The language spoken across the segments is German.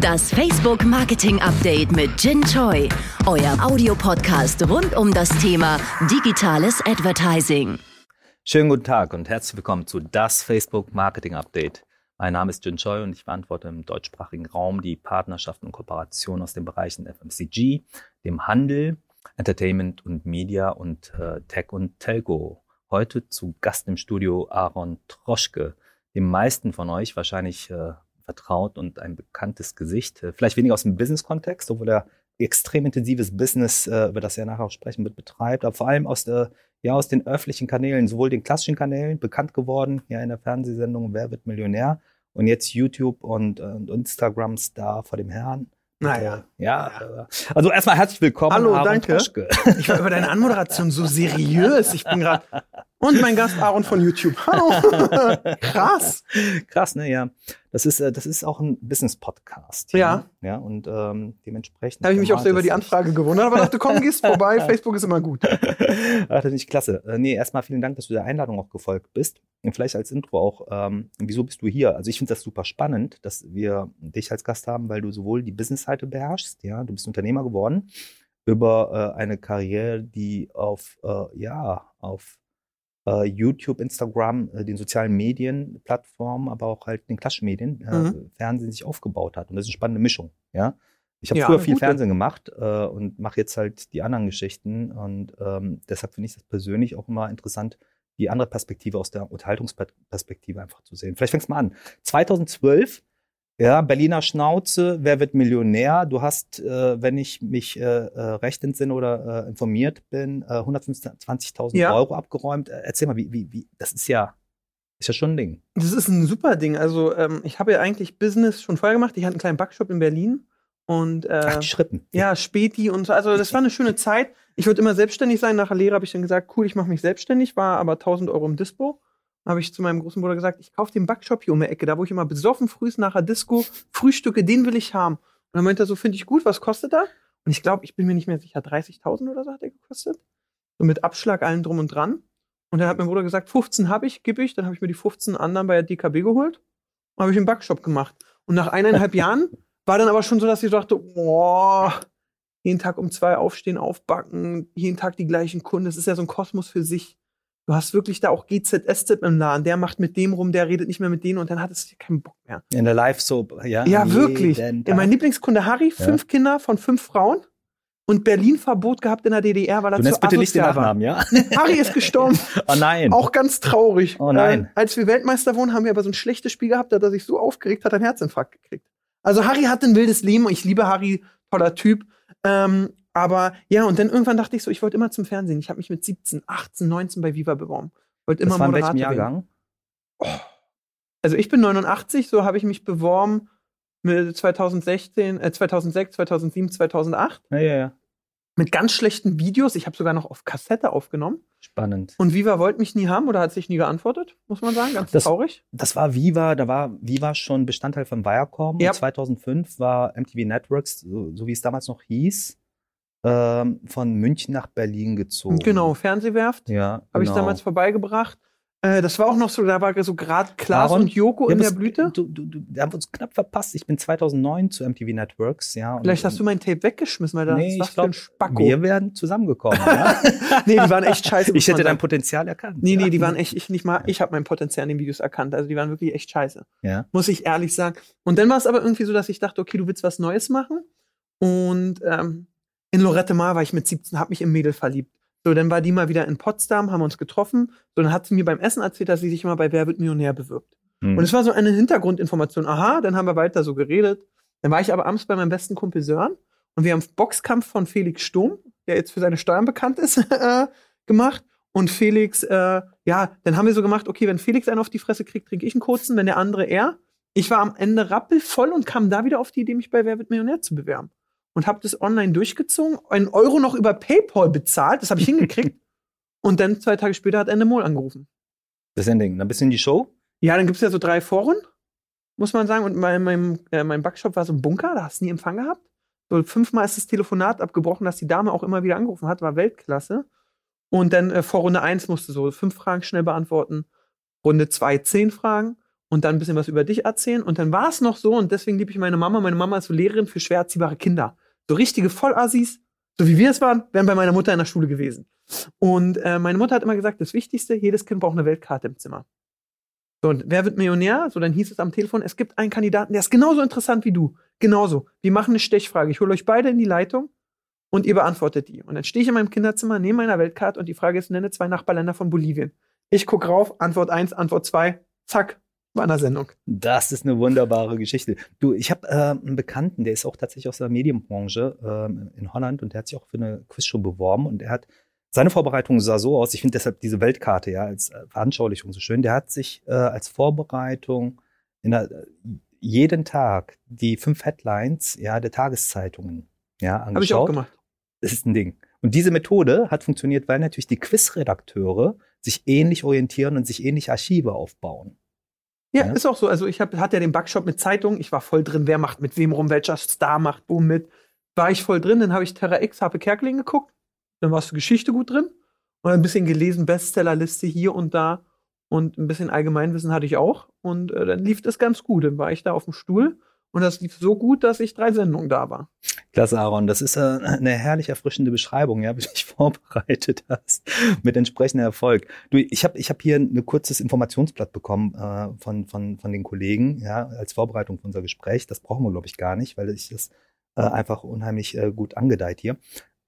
Das Facebook Marketing Update mit Jin Choi, euer Audiopodcast rund um das Thema digitales Advertising. Schönen guten Tag und herzlich willkommen zu das Facebook Marketing Update. Mein Name ist Jin Choi und ich verantworte im deutschsprachigen Raum die Partnerschaften und Kooperationen aus den Bereichen FMCG, dem Handel, Entertainment und Media und äh, Tech und Telco. Heute zu Gast im Studio Aaron Troschke, dem meisten von euch wahrscheinlich äh, vertraut und ein bekanntes Gesicht. Äh, vielleicht weniger aus dem Business-Kontext, obwohl er extrem intensives Business, äh, über das er nachher auch sprechen wird, betreibt, aber vor allem aus der ja aus den öffentlichen Kanälen, sowohl den klassischen Kanälen, bekannt geworden, ja in der Fernsehsendung Wer wird Millionär und jetzt YouTube und, und Instagram-Star vor dem Herrn. Naja. Ja, ja. also erstmal herzlich willkommen. Hallo, Aaron danke. Troschke. Ich war über deine Anmoderation so seriös. Ich bin gerade. Und mein Gast Aaron von YouTube. Hallo. Krass. Krass, ne, ja. Das ist, äh, das ist auch ein Business-Podcast. Ja. Ja, und ähm, dementsprechend. Habe ich mich auch sehr über die Anfrage gewundert, aber dachte, komm, gehst vorbei, Facebook ist immer gut. Ach, das ist klasse. Äh, nee, erstmal vielen Dank, dass du der Einladung auch gefolgt bist. Und vielleicht als Intro auch, ähm, wieso bist du hier? Also ich finde das super spannend, dass wir dich als Gast haben, weil du sowohl die Business-Seite beherrschst, ja, du bist Unternehmer geworden, über äh, eine Karriere, die auf, äh, ja, auf YouTube, Instagram, äh, den sozialen Medien, Plattformen, aber auch halt den klassischen Medien, äh, mhm. Fernsehen sich aufgebaut hat. Und das ist eine spannende Mischung, ja. Ich habe ja, früher viel gut. Fernsehen gemacht äh, und mache jetzt halt die anderen Geschichten. Und ähm, deshalb finde ich das persönlich auch immer interessant, die andere Perspektive aus der Unterhaltungsperspektive einfach zu sehen. Vielleicht fängst du mal an. 2012 ja, Berliner Schnauze, wer wird Millionär? Du hast, äh, wenn ich mich äh, äh recht entsinne oder äh, informiert bin, äh, 120.000 ja. Euro abgeräumt. Äh, erzähl mal, wie, wie, wie, das ist ja, ist ja schon ein Ding. Das ist ein super Ding. Also ähm, ich habe ja eigentlich Business schon vorher gemacht. Ich hatte einen kleinen Backshop in Berlin und äh, Ach, die Schrippen. Ja, Späti und so. Also das war eine schöne Zeit. Ich wollte immer selbstständig sein. Nach der Lehre habe ich dann gesagt, cool, ich mache mich selbstständig, war aber 1000 Euro im Dispo habe ich zu meinem großen Bruder gesagt, ich kaufe den Backshop hier um die Ecke, da wo ich immer besoffen frühst nach der Disco Frühstücke, den will ich haben. Und dann meinte er so, finde ich gut, was kostet er? Und ich glaube, ich bin mir nicht mehr sicher, 30.000 oder so hat er gekostet. So mit Abschlag allem drum und dran. Und dann hat mein Bruder gesagt, 15 habe ich, gebe ich. Dann habe ich mir die 15 anderen bei der DKB geholt und habe ich einen Backshop gemacht. Und nach eineinhalb Jahren war dann aber schon so, dass ich dachte, boah, jeden Tag um zwei aufstehen, aufbacken, jeden Tag die gleichen Kunden. Das ist ja so ein Kosmos für sich. Du hast wirklich da auch GZS-Tipp im Laden. Der macht mit dem rum, der redet nicht mehr mit denen und dann hat es keinen Bock mehr. In der Live-Soap, ja. Ja, wirklich. Ja, mein Lieblingskunde Harry, fünf ja. Kinder von fünf Frauen und Berlin-Verbot gehabt in der DDR, weil er du zu bitte nicht den Nachnamen, ja? Harry ist gestorben. oh nein. Auch ganz traurig. Oh nein. Äh, als wir Weltmeister wurden, haben wir aber so ein schlechtes Spiel gehabt, da er sich so aufgeregt, hat einen Herzinfarkt gekriegt. Also Harry hat ein wildes Leben und ich liebe Harry, toller Typ. Ähm, aber ja, und dann irgendwann dachte ich so, ich wollte immer zum Fernsehen. Ich habe mich mit 17, 18, 19 bei Viva beworben. Wollte immer das war in welchem Jahrgang? Oh. Also ich bin 89, so habe ich mich beworben mit 2016, äh, 2006, 2007, 2008. Ja, ja, ja. Mit ganz schlechten Videos. Ich habe sogar noch auf Kassette aufgenommen. Spannend. Und Viva wollte mich nie haben oder hat sich nie geantwortet, muss man sagen. Ganz das, traurig. Das war Viva, da war Viva schon Bestandteil von Viacom. Ja. Und 2005 war MTV Networks, so, so wie es damals noch hieß, ähm, von München nach Berlin gezogen. Genau, Fernsehwerft. Ja. Habe ich genau. damals vorbeigebracht. Äh, das war auch noch so, da war so gerade Klaas Aaron, und Joko in der Blüte. Du, du, du, wir haben uns knapp verpasst. Ich bin 2009 zu MTV Networks, ja. Vielleicht hast du mein Tape weggeschmissen, weil das nee, was glaub, für ein Spacko. Wir wären zusammengekommen, ja? nee, die waren echt scheiße. Ich hätte dein Potenzial erkannt. Nee, nee, die waren echt, ich nicht mal, ich habe mein Potenzial in den Videos erkannt. Also die waren wirklich echt scheiße. Ja. Muss ich ehrlich sagen. Und dann war es aber irgendwie so, dass ich dachte, okay, du willst was Neues machen. Und ähm, in Lorette Mar war ich mit 17, hab mich im Mädel verliebt. So, dann war die mal wieder in Potsdam, haben uns getroffen. So, dann hat sie mir beim Essen erzählt, dass sie sich immer bei Wer wird Millionär bewirbt. Mhm. Und es war so eine Hintergrundinformation. Aha, dann haben wir weiter so geredet. Dann war ich aber abends bei meinem besten Kumpel Sören und wir haben Boxkampf von Felix Sturm, der jetzt für seine Steuern bekannt ist, gemacht. Und Felix, äh, ja, dann haben wir so gemacht, okay, wenn Felix einen auf die Fresse kriegt, kriege ich einen kurzen, wenn der andere er. Ich war am Ende rappelvoll und kam da wieder auf die Idee, mich bei Wer wird Millionär zu bewerben und habe das online durchgezogen, einen Euro noch über PayPal bezahlt, das habe ich hingekriegt. und dann zwei Tage später hat Endemol angerufen. Das ist ein Ding. Dann bist du in die Show? Ja, dann gibt es ja so drei Foren, muss man sagen. Und mein, mein, äh, mein Backshop war so ein Bunker, da hast du nie Empfang gehabt. So fünfmal ist das Telefonat abgebrochen, dass die Dame auch immer wieder angerufen hat, war Weltklasse. Und dann äh, vor Runde 1 musste so fünf Fragen schnell beantworten. Runde 2 zehn Fragen. und dann ein bisschen was über dich erzählen. Und dann war es noch so, und deswegen liebe ich meine Mama. Meine Mama ist so Lehrerin für schwer erziehbare Kinder. So richtige Vollassis, so wie wir es waren, wären bei meiner Mutter in der Schule gewesen. Und äh, meine Mutter hat immer gesagt, das Wichtigste, jedes Kind braucht eine Weltkarte im Zimmer. So, und wer wird Millionär? So, dann hieß es am Telefon, es gibt einen Kandidaten, der ist genauso interessant wie du. Genauso. Wir machen eine Stechfrage. Ich hole euch beide in die Leitung und ihr beantwortet die. Und dann stehe ich in meinem Kinderzimmer neben meiner Weltkarte und die Frage ist, nenne zwei Nachbarländer von Bolivien. Ich gucke rauf, Antwort 1, Antwort 2, zack, war in der Sendung. Das ist eine wunderbare Geschichte. Du, ich habe äh, einen Bekannten, der ist auch tatsächlich aus der Medienbranche äh, in Holland und der hat sich auch für eine Quizshow beworben und er hat seine Vorbereitung sah so aus, ich finde deshalb diese Weltkarte ja als äh, Veranschaulichung so schön. Der hat sich äh, als Vorbereitung in der, jeden Tag die fünf Headlines ja, der Tageszeitungen ja, angeschaut. Habe ich auch gemacht. Das ist ein Ding. Und diese Methode hat funktioniert, weil natürlich die Quizredakteure sich ähnlich orientieren und sich ähnlich Archive aufbauen. Ja, ja, ist auch so. Also ich hab, hatte ja den Backshop mit Zeitungen. Ich war voll drin, wer macht mit wem rum, welcher Star macht wo mit. War ich voll drin. Dann habe ich Terra X, Harpe Kerkeling geguckt. Dann warst du Geschichte gut drin. Und ein bisschen gelesen, Bestsellerliste hier und da. Und ein bisschen Allgemeinwissen hatte ich auch. Und äh, dann lief das ganz gut. Dann war ich da auf dem Stuhl. Und das lief so gut, dass ich drei Sendungen da war. Klasse, Aaron. Das ist äh, eine herrlich erfrischende Beschreibung, ja, wie du dich vorbereitet hast mit entsprechendem Erfolg. Du, ich habe ich hab hier ein kurzes Informationsblatt bekommen äh, von, von, von den Kollegen, ja, als Vorbereitung für unser Gespräch. Das brauchen wir, glaube ich, gar nicht, weil ich das äh, einfach unheimlich äh, gut angedeiht hier.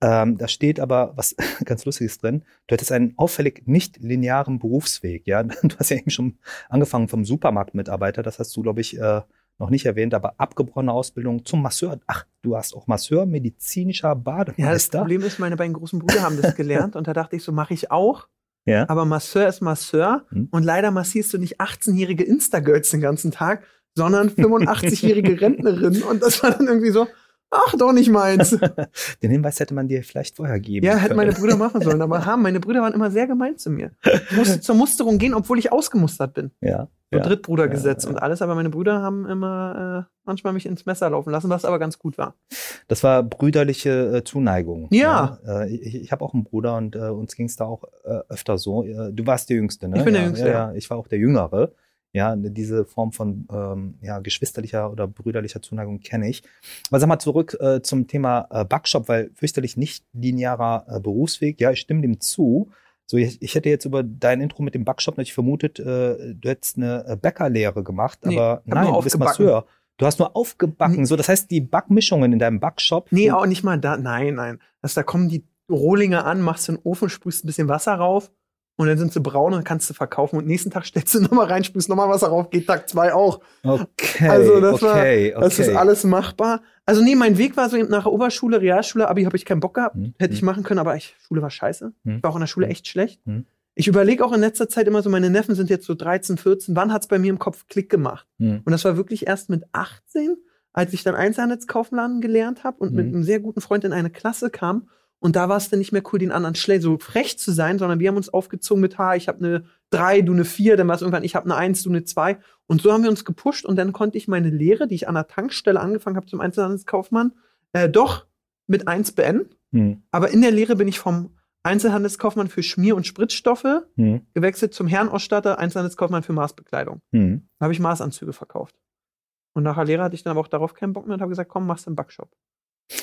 Ähm, da steht aber was ganz Lustiges drin. Du hättest einen auffällig nicht linearen Berufsweg. Ja, du hast ja eben schon angefangen vom Supermarktmitarbeiter. Das hast du, glaube ich, äh, noch nicht erwähnt, aber abgebrochene Ausbildung zum Masseur. Ach, du hast auch Masseur, medizinischer Bademeister. Ja, das Problem ist, meine beiden großen Brüder haben das gelernt und da dachte ich, so mache ich auch. Ja. Aber Masseur ist Masseur hm. und leider massierst du nicht 18-jährige Insta-Girls den ganzen Tag, sondern 85-jährige Rentnerinnen und das war dann irgendwie so, Ach, doch nicht meins. Den Hinweis hätte man dir vielleicht vorher geben Ja, hätten meine Brüder machen sollen, aber haben. Meine Brüder waren immer sehr gemein zu mir. Ich musste zur Musterung gehen, obwohl ich ausgemustert bin. Ja. So ja, Drittbrudergesetz ja, und alles, aber meine Brüder haben immer äh, manchmal mich ins Messer laufen lassen, was aber ganz gut war. Das war brüderliche äh, Zuneigung. Ja. ja. Äh, ich ich habe auch einen Bruder und äh, uns ging es da auch äh, öfter so. Äh, du warst der Jüngste, ne? Ich bin der Jüngste. Ja, ich war auch der Jüngere. Ja, diese Form von ähm, ja, geschwisterlicher oder brüderlicher Zuneigung kenne ich. Aber sag mal zurück äh, zum Thema äh, Backshop, weil fürchterlich nicht linearer äh, Berufsweg. Ja, ich stimme dem zu. So, ich, ich hätte jetzt über dein Intro mit dem Backshop natürlich vermutet, äh, du hättest eine äh, Bäckerlehre gemacht, nee, aber nein, du bist Masseur. Du hast nur aufgebacken. Nee. So, das heißt, die Backmischungen in deinem Backshop. Nee, auch nicht mal da. Nein, nein. Das, da kommen die Rohlinge an, machst du in den Ofen, sprühst ein bisschen Wasser rauf und dann sind sie braun und kannst du verkaufen und nächsten Tag stellst du nochmal rein, sprühst nochmal Wasser rauf, geht Tag zwei auch. Okay. Also das okay, war, das okay. ist alles machbar. Also nee, mein Weg war so nach der Oberschule, Realschule, Abi habe ich keinen Bock gehabt. Hm, Hätte ich hm. machen können, aber ich, Schule war scheiße. Hm. Ich war auch in der Schule echt schlecht. Hm. Ich überlege auch in letzter Zeit immer so, meine Neffen sind jetzt so 13, 14. Wann hat's bei mir im Kopf Klick gemacht? Hm. Und das war wirklich erst mit 18, als ich dann Einzelhandelskaufladen gelernt habe und mit einem sehr guten Freund in eine Klasse kam. Und da war es dann nicht mehr cool, den anderen schnell so frech zu sein, sondern wir haben uns aufgezogen mit, ha, ich habe eine 3, du eine 4, dann war es irgendwann, ich habe eine 1, du eine 2. Und so haben wir uns gepusht und dann konnte ich meine Lehre, die ich an der Tankstelle angefangen habe zum Einzelhandelskaufmann, äh, doch mit 1 beenden. Hm. Aber in der Lehre bin ich vom Einzelhandelskaufmann für Schmier- und Spritzstoffe Hm. gewechselt zum Herrenausstatter, Einzelhandelskaufmann für Maßbekleidung. Hm. Da habe ich Maßanzüge verkauft. Und nachher Lehre hatte ich dann aber auch darauf keinen Bock mehr und habe gesagt, komm, machst du einen Backshop.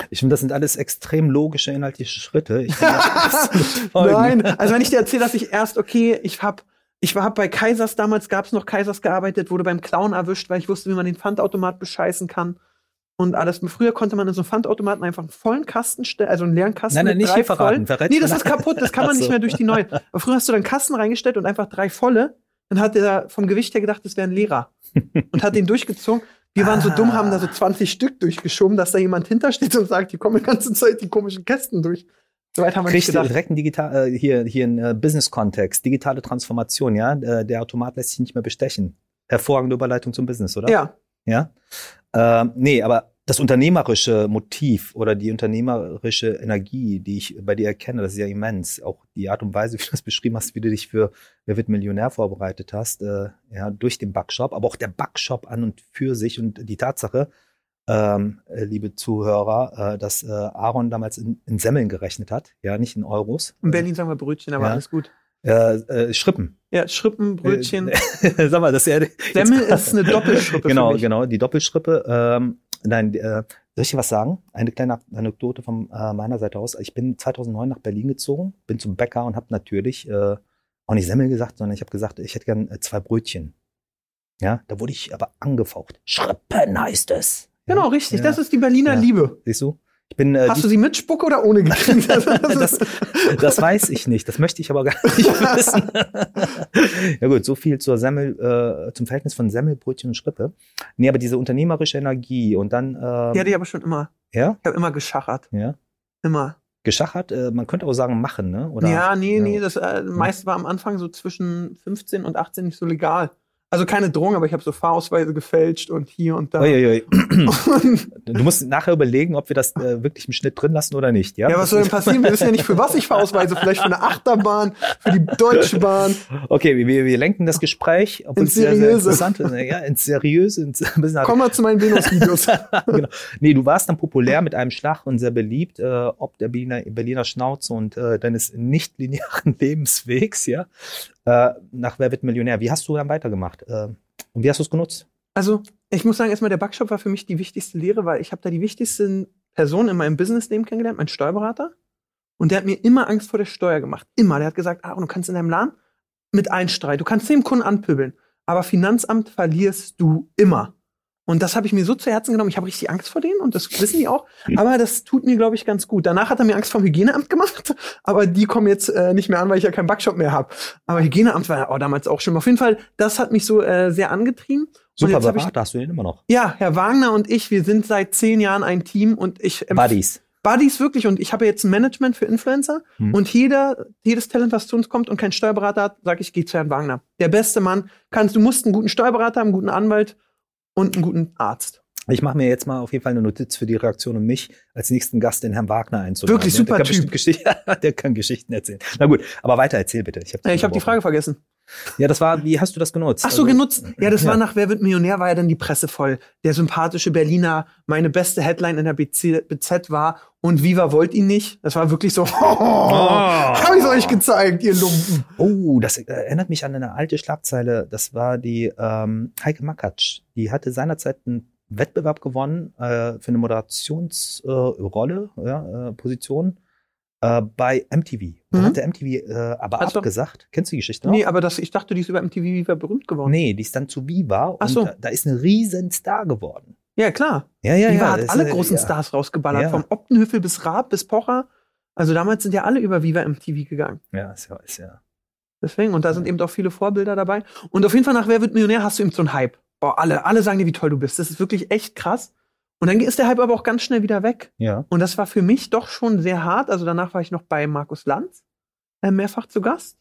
Ich finde, das sind alles extrem logische inhaltliche Schritte. Nein, also wenn ich dir erzähle, dass ich erst, okay, ich hab, ich war bei Kaisers damals, gab's noch Kaisers gearbeitet, wurde beim Clown erwischt, weil ich wusste, wie man den Pfandautomat bescheißen kann. Und alles. Früher konnte man in so einem Pfandautomaten einfach einen vollen Kasten stellen, also einen leeren Kasten Nein, nein, mit nicht drei verraten. vollen. Nee, das ist kaputt, das kann man Ach nicht so. mehr durch die neuen. Aber früher hast du dann Kasten reingestellt und einfach drei volle. Dann hat der vom Gewicht her gedacht, das wäre ein Lehrer. und hat den durchgezogen. Wir waren so Ah. dumm, haben da so 20 Stück durchgeschoben, dass da jemand hintersteht und sagt, hier kommen die ganze Zeit die komischen Kästen durch. So weit haben wir nicht Kriegst du gedacht. direkt einen digital, äh, hier, hier einen äh, Business-Kontext, digitale Transformation, ja? Äh, der Automat lässt sich nicht mehr bestechen. Hervorragende Überleitung zum Business, oder? Ja, Ja? Ähm, nee, aber das unternehmerische Motiv oder die unternehmerische Energie, die ich bei dir erkenne, das ist ja immens. Auch die Art und Weise, wie du das beschrieben hast, wie du dich für Wer wird Millionär vorbereitet hast, äh, ja, durch den Backshop, aber auch der Backshop an und für sich und die Tatsache, ähm, äh, liebe Zuhörer, äh, dass äh, Aaron damals in, in Semmeln gerechnet hat, ja, nicht in Euros. in Berlin sagen wir Brötchen, aber Ja. alles gut. Äh, äh, Schrippen. Ja, Schrippenbrötchen. Äh, Sag mal, das ist ja. Semmel ist eine Doppelschrippe. Genau, für mich. genau, die Doppelschrippe. Ähm, nein, äh, soll ich dir was sagen? Eine kleine Anekdote von äh, meiner Seite aus. Ich bin 2009 nach Berlin gezogen, bin zum Bäcker und habe natürlich äh, auch nicht Semmel gesagt, sondern ich habe gesagt, ich hätte gern äh, zwei Brötchen. Ja, da wurde ich aber angefaucht. Schrippen heißt es. Genau, ja? richtig. Ja. Das ist die Berliner Ja. Liebe. Siehst du? Bin, äh, Hast du sie mit Spucke oder ohne gekriegt? das, das weiß ich nicht. Das möchte ich aber gar nicht wissen. ja gut, so viel zur Semmel, äh, zum Verhältnis von Semmel, Brötchen und Schrippe. Nee, aber diese unternehmerische Energie und dann, äh, Die hatte ich schon immer. ja, Ich habe immer geschachert. ja, Immer. geschachert, äh, man könnte auch sagen machen, ne? Oder, ja, nee, ja. nee, das äh, meiste war am Anfang so zwischen 15 und 18 nicht so legal. Also keine Drohung, aber ich habe so Fahrausweise gefälscht und hier und da. Uiuiui. Du musst nachher überlegen, ob wir das äh, wirklich im Schnitt drin lassen oder nicht, ja? ja, was soll denn passieren? Wir wissen ja nicht, für was ich Fahrausweise. Vielleicht für eine Achterbahn, für die Deutsche Bahn. Okay, wir, wir lenken das Gespräch, obwohl Ins es sehr, sehr Seriöse. interessant ist. Ja, ins Seriöse, ins Komm mal zu meinen Venus-Videos. genau. Nee, du warst dann populär mit einem Schlag und sehr beliebt, äh, ob der Berliner, Berliner Schnauze und äh, deines nicht linearen Lebenswegs, ja, äh, nach Wer wird Millionär. Wie hast du dann weitergemacht? Äh, und wie hast du es genutzt? Also, ich muss sagen, erstmal der Backshop war für mich die wichtigste Lehre, weil ich habe da die wichtigsten Personen in meinem Businessleben kennengelernt, mein Steuerberater. Und der hat mir immer Angst vor der Steuer gemacht. Immer. Der hat gesagt, ah, du kannst in deinem Laden mit einstreiten. Du kannst dem Kunden anpöbeln. Aber Finanzamt verlierst du immer. Und das habe ich mir so zu Herzen genommen. Ich habe richtig Angst vor denen und das wissen die auch. Aber das tut mir, glaube ich, ganz gut. Danach hat er mir Angst vom Hygieneamt gemacht. Aber die kommen jetzt äh, nicht mehr an, weil ich ja keinen Backshop mehr habe. Aber Hygieneamt war auch damals auch schon. Auf jeden Fall, das hat mich so äh, sehr angetrieben. Super hab ich Berater hast du den immer noch. ja, Herr Wagner und ich, wir sind seit zehn Jahren ein Team und ich empf- Buddies. Buddies wirklich und ich habe jetzt ein Management für Influencer Hm. und jeder, jedes Talent, was zu uns kommt und kein Steuerberater hat, sage ich, geh zu Herrn Wagner. Der beste Mann. Kannst, du musst einen guten Steuerberater haben, einen guten Anwalt und einen guten Arzt. Ich mache mir jetzt mal auf jeden Fall eine Notiz für die Reaktion und mich als nächsten Gast den Herrn Wagner einzuladen. Wirklich der super kann Typ. der kann Geschichten erzählen. Na gut, aber weiter erzähl bitte. Ich habe ich habe die Frage vergessen. Ja, das war, wie hast du das genutzt? Ach so, Also- genutzt. Ja, das Ja. war nach Wer wird Millionär, war ja dann die Presse voll. Der sympathische Berliner, meine beste Headline in der BC, BZ war und Viva wollt ihn nicht. Das war wirklich so, hab ich's euch gezeigt, ihr Lumpen. Oh, das erinnert mich an eine alte Schlagzeile. Das war die ähm, Heike Makatsch. Die hatte seinerzeit einen Wettbewerb gewonnen äh, für eine Moderationsrolle, äh, ja, äh, Position äh, bei MTV. Da Mhm. hat der MTV äh, aber Also- abgesagt. Kennst du die Geschichte noch? Nee, aber das, ich dachte, die ist über MTV Viva berühmt geworden. Nee, die ist dann zu Viva Ach und so. da, da ist ein riesen Star geworden. Ja, klar. Ja, ja, Viva ja. hat alle ist, äh, großen ja. Stars rausgeballert. Ja. Vom Optenhöfel bis Raab bis Pocher. Also damals sind ja alle über Viva MTV gegangen. Ja, ist ja, ist ja. Deswegen. Und da sind eben auch viele Vorbilder dabei. Und auf jeden Fall nach Wer wird Millionär hast du eben so einen Hype. Boah, alle, alle sagen dir, wie toll du bist. Das ist wirklich echt krass. Und dann ist der Hype aber auch ganz schnell wieder weg. Ja. Und das war für mich doch schon sehr hart. Also danach war ich noch bei Markus Lanz äh, mehrfach zu Gast.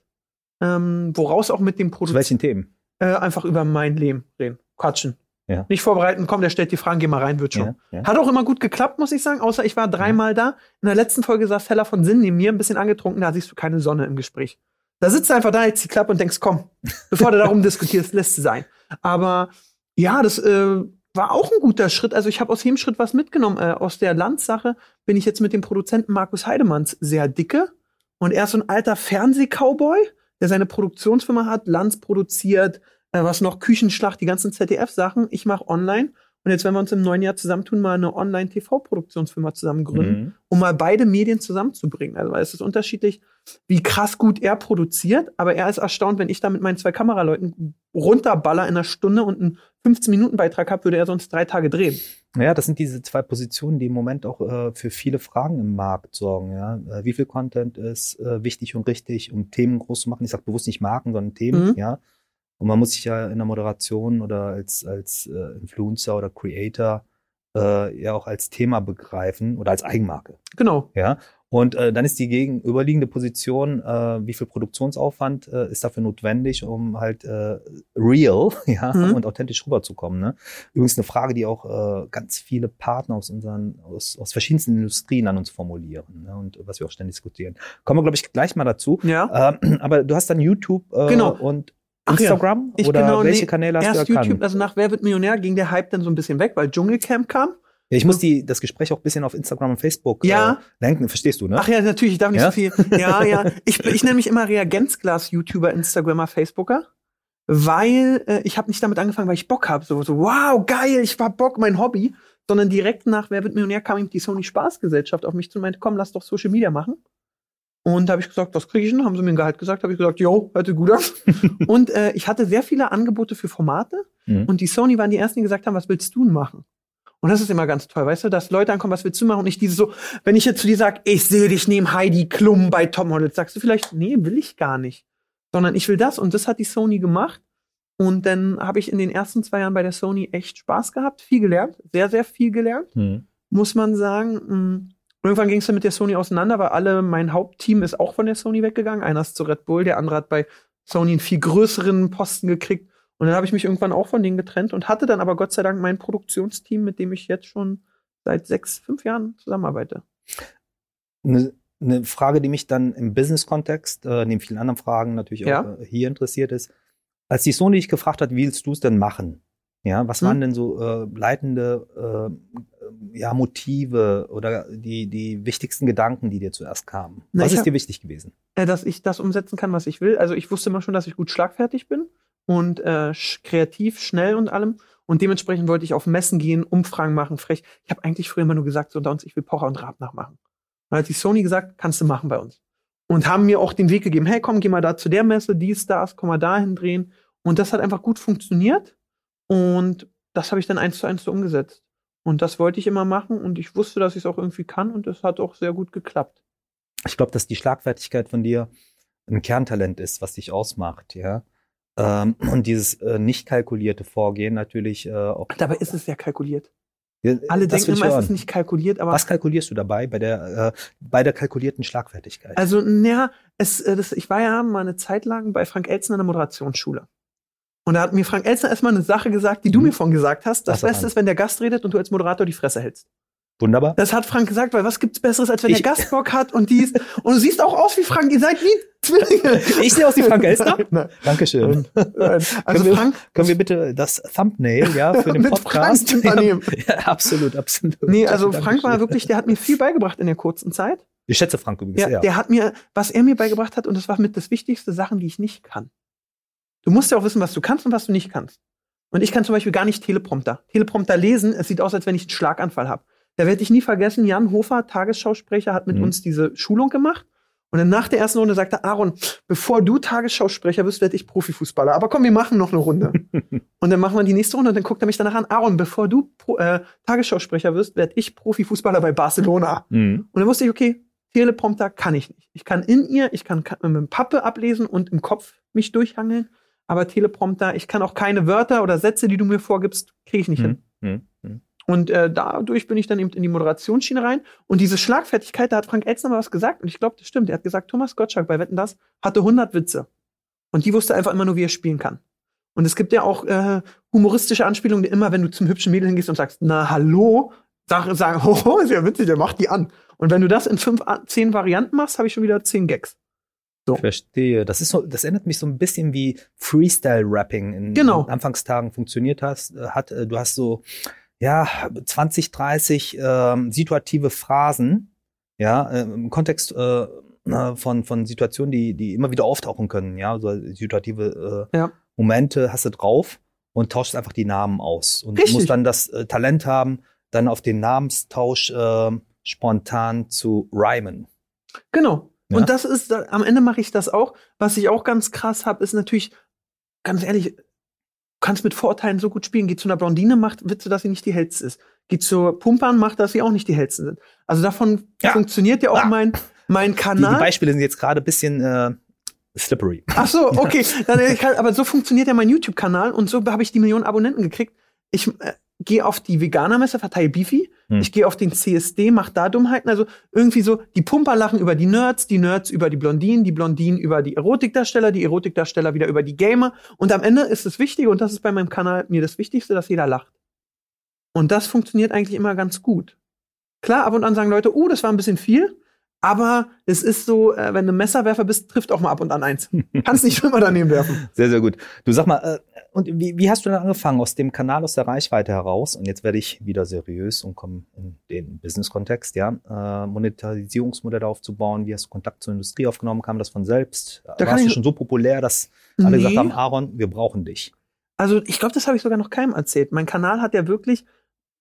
Ähm, woraus auch mit dem Zu Produzenten welchen Themen? äh, einfach über mein Leben reden. Quatschen. Ja. Nicht vorbereiten, komm, der stellt die Fragen, geh mal rein, wird schon. Ja, ja. Hat auch immer gut geklappt, muss ich sagen, außer ich war dreimal da. In der letzten Folge saß Hella von Sinn neben mir, ein bisschen angetrunken, da siehst du keine Sonne im Gespräch. Da sitzt du einfach da, jetzt die Klappe und denkst, komm, bevor du darum diskutierst, lässt es sein. Aber ja, das äh, war auch ein guter Schritt. Also ich habe aus jedem Schritt was mitgenommen. Äh, aus der Landsache bin ich jetzt mit dem Produzenten Markus Heidemanns sehr dicke. Und er ist so ein alter Fernseh-Cowboy, der seine Produktionsfirma hat, Lanz produziert, äh, was noch, Küchenschlacht, die ganzen ZDF-Sachen. Ich mache online. Und jetzt, wenn wir uns im neuen Jahr zusammentun, mal eine Online-TV-Produktionsfirma zusammen gründen, Mhm. um mal beide Medien zusammenzubringen. Also weil es ist unterschiedlich, wie krass gut er produziert, aber er ist erstaunt, wenn ich da mit meinen zwei Kameraleuten runterballer in einer Stunde und einen 15-Minuten-Beitrag habe, würde er sonst drei Tage drehen. Ja, das sind diese zwei Positionen, die im Moment auch äh, für viele Fragen im Markt sorgen. Ja? Äh, wie viel Content ist äh, wichtig und richtig, um Themen groß zu machen? Ich sage bewusst nicht Marken, sondern Themen. Mhm. Ja. Und man muss sich ja in der Moderation oder als als äh, Influencer oder Creator äh, ja auch als Thema begreifen oder als Eigenmarke. Genau. Ja. Und äh, dann ist die gegenüberliegende Position, äh, wie viel Produktionsaufwand äh, ist dafür notwendig, um halt äh, real ja, Mhm. und authentisch rüberzukommen. Ne? Übrigens eine Frage, die auch äh, ganz viele Partner aus unseren, aus, aus verschiedensten Industrien an uns formulieren ne? und was wir auch ständig diskutieren. Kommen wir, glaube ich, gleich mal dazu. Ja. Ähm, aber du hast dann YouTube äh, Genau. und Ach ja. Instagram Ich oder genau, welche Kanäle hast Erst du erkannt? YouTube, also nach Wer wird Millionär ging der Hype dann so ein bisschen weg, weil Dschungelcamp kam. Ja, ich muss die, das Gespräch auch ein bisschen auf Instagram und Facebook Ja. äh, lenken, verstehst du, ne? Ach ja, natürlich, ich darf nicht Ja? so viel. Ja, ja. Ich, ich nenne mich immer Reagenzglas-YouTuber, Instagrammer, Facebooker. Weil äh, ich habe nicht damit angefangen, weil ich Bock habe. So, so, wow, geil, ich war Bock, mein Hobby. Sondern direkt nach Wer wird Millionär kam ihm die Sony Spaßgesellschaft auf mich zu und meinte, komm, lass doch Social Media machen. Und da habe ich gesagt, was kriege ich denn? Haben sie mir ein Gehalt gesagt? Habe ich gesagt, jo, hört gut an. und äh, ich hatte sehr viele Angebote für Formate. Mhm. Und die Sony waren die ersten, die gesagt haben, was willst du denn machen? Und das ist immer ganz toll, weißt du, dass Leute ankommen, was willst du machen? Und nicht diese so, wenn ich jetzt zu dir sage, ich sehe dich neben Heidi Klum bei Topmodels, sagst du vielleicht, nee, will ich gar nicht. Sondern ich will das. Und das hat die Sony gemacht. Und dann habe ich in den ersten zwei Jahren bei der Sony echt Spaß gehabt, viel gelernt, sehr, sehr viel gelernt, Mhm. muss man sagen. Mm, Irgendwann ging es dann mit der Sony auseinander, weil alle, mein Hauptteam ist auch von der Sony weggegangen. Einer ist zu Red Bull, der andere hat bei Sony einen viel größeren Posten gekriegt. Und dann habe ich mich irgendwann auch von denen getrennt und hatte dann aber Gott sei Dank mein Produktionsteam, mit dem ich jetzt schon seit sechs, fünf Jahren zusammenarbeite. Eine, eine Frage, die mich dann im Business-Kontext, äh, neben vielen anderen Fragen natürlich auch Ja. äh, hier interessiert ist, als die Sony dich gefragt hat, wie willst du es denn machen? Ja, was Hm. waren denn so äh, leitende äh, ja, Motive oder die, die wichtigsten Gedanken, die dir zuerst kamen? Na, was ist hab- dir wichtig gewesen? äh, dass ich das umsetzen kann, was ich will. Also ich wusste immer schon, dass ich gut schlagfertig bin und äh, kreativ, schnell und allem. Und dementsprechend wollte ich auf Messen gehen, Umfragen machen, frech. Ich habe eigentlich früher immer nur gesagt, so unter uns, ich will Pocher und Raab nachmachen. Dann hat die Sony gesagt, kannst du machen bei uns. Und haben mir auch den Weg gegeben, hey, komm, geh mal da zu der Messe, die Stars, komm mal dahin drehen. Und das hat einfach gut funktioniert. Und das habe ich dann eins zu eins so umgesetzt. Und das wollte ich immer machen und ich wusste, dass ich es auch irgendwie kann und es hat auch sehr gut geklappt. Ich glaube, dass die Schlagfertigkeit von dir ein Kerntalent ist, was dich ausmacht, ja. Ähm, und dieses äh, nicht kalkulierte Vorgehen natürlich äh, auch. Dabei ist es sehr kalkuliert. Ja, Alle das denken immer, es hören. ist nicht kalkuliert, aber Was kalkulierst du dabei bei der, äh, bei der kalkulierten Schlagfertigkeit? also naja, es, äh, das, ich war ja mal eine Zeit lang bei Frank Elsen in der Moderationsschule. Und da hat mir Frank Elsen erstmal eine Sache gesagt, die du Mhm. mir von gesagt hast. Das Was Beste ist, wenn der Gast redet und du als Moderator die Fresse hältst. Wunderbar. Das hat Frank gesagt, weil was gibt's Besseres, als wenn Ich- der Gast Bock hat und dies. Und du siehst auch aus wie Frank, ihr seid wie Zwillinge. Ich sehe aus wie Frank Elstner? Nein, Dankeschön. nein. Also Können wir- Frank, Können wir bitte das Thumbnail, ja, für den Podcast übernehmen. Ja, absolut, absolut. nee, also Dankeschön. Frank war wirklich, der hat mir viel beigebracht in der kurzen Zeit. Ich schätze Frank übrigens Ja, sehr. der hat mir, was er mir beigebracht hat, und das war mit das wichtigste Sachen, die ich nicht kann. Du musst ja auch wissen, was du kannst und was du nicht kannst. Und ich kann zum Beispiel gar nicht Teleprompter. Teleprompter lesen, es sieht aus, als wenn ich einen Schlaganfall habe. Da werde ich nie vergessen, Jan Hofer, Tagesschausprecher, hat mit Mhm. uns diese Schulung gemacht. Und dann nach der ersten Runde sagte Aaron, bevor du Tagesschausprecher wirst, werde ich Profifußballer. Aber komm, wir machen noch eine Runde. und dann machen wir die nächste Runde und dann guckt er mich danach an, Aaron, bevor du Pro, äh, Tagesschausprecher wirst, werde ich Profifußballer bei Barcelona. Mhm. Und dann wusste ich, okay, Teleprompter kann ich nicht. Ich kann in ihr, ich kann ka- mit dem Pappe ablesen und im Kopf mich durchhangeln. Aber Teleprompter, ich kann auch keine Wörter oder Sätze, die du mir vorgibst, kriege ich nicht hin. Mhm. Und äh, dadurch bin ich dann eben in die Moderationsschiene rein. Und diese Schlagfertigkeit, da hat Frank Elzner mal was gesagt. Und ich glaube, das stimmt. Er hat gesagt, Thomas Gottschalk bei Wetten, das hatte 100 Witze. Und die wusste einfach immer nur, wie er spielen kann. Und es gibt ja auch äh, humoristische Anspielungen, die immer, wenn du zum hübschen Mädel hingehst und sagst, na hallo, sag, sag, hoho, ist ja witzig, der macht die an. Und wenn du das in fünf, zehn Varianten machst, habe ich schon wieder zehn Gags. Verstehe. Das ist so, das erinnert mich so ein bisschen wie Freestyle-Rapping in, Genau. in Anfangstagen funktioniert hast, äh, hat. äh, Du hast so, ja, 20, 30 ähm, situative Phrasen, ja, äh, im Kontext äh, von, von Situationen, die, die immer wieder auftauchen können, ja, so situative äh, Ja. Momente hast du drauf und tauschst einfach die Namen aus. Und Richtig. du musst dann das äh, Talent haben, dann auf den Namenstausch äh, spontan zu rhymen. Genau. Ja. Und das ist, am Ende mache ich das auch. Was ich auch ganz krass habe, ist natürlich, ganz ehrlich, kannst mit Vorurteilen so gut spielen. Geht zu einer Blondine, macht Witze, dass sie nicht die hellste ist. Geht zur Pumpern, macht, dass sie auch nicht die hellsten sind. Also davon Ja. funktioniert ja auch Ah. mein, mein Die, die Kanal. Beispiele sind jetzt gerade ein bisschen äh, slippery. Ach so, okay. Dann, kann, aber so funktioniert ja mein YouTube-Kanal und so habe ich die Millionen Abonnenten gekriegt. Ich äh, gehe auf die Veganermesse, verteile Beefy. Hm. Ich gehe auf den CSD, mach da Dummheiten. Also irgendwie so, die Pumper lachen über die Nerds, die Nerds über die Blondinen, die Blondinen über die Erotikdarsteller, die Erotikdarsteller wieder über die Gamer. Und am Ende ist das Wichtige, und das ist bei meinem Kanal mir das Wichtigste, dass jeder lacht. Und das funktioniert eigentlich immer ganz gut. Klar, ab und an sagen Leute, oh, das war ein bisschen viel. Aber es ist so, äh, wenn du Messerwerfer bist, trifft auch mal ab und an eins. Kannst nicht immer daneben werfen. Sehr, sehr gut. Du sag mal, äh, und wie, wie hast du dann angefangen aus dem Kanal, aus der Reichweite heraus? Und jetzt werde ich wieder seriös und komme in den Business-Kontext, ja. Äh, Monetarisierungsmodelle aufzubauen. Wie hast du Kontakt zur Industrie aufgenommen? Kam das von selbst? Da Warst du schon so populär, dass alle Nee. gesagt haben, Aaron, wir brauchen dich? Also ich glaube, das habe ich sogar noch keinem erzählt. Mein Kanal hat ja wirklich,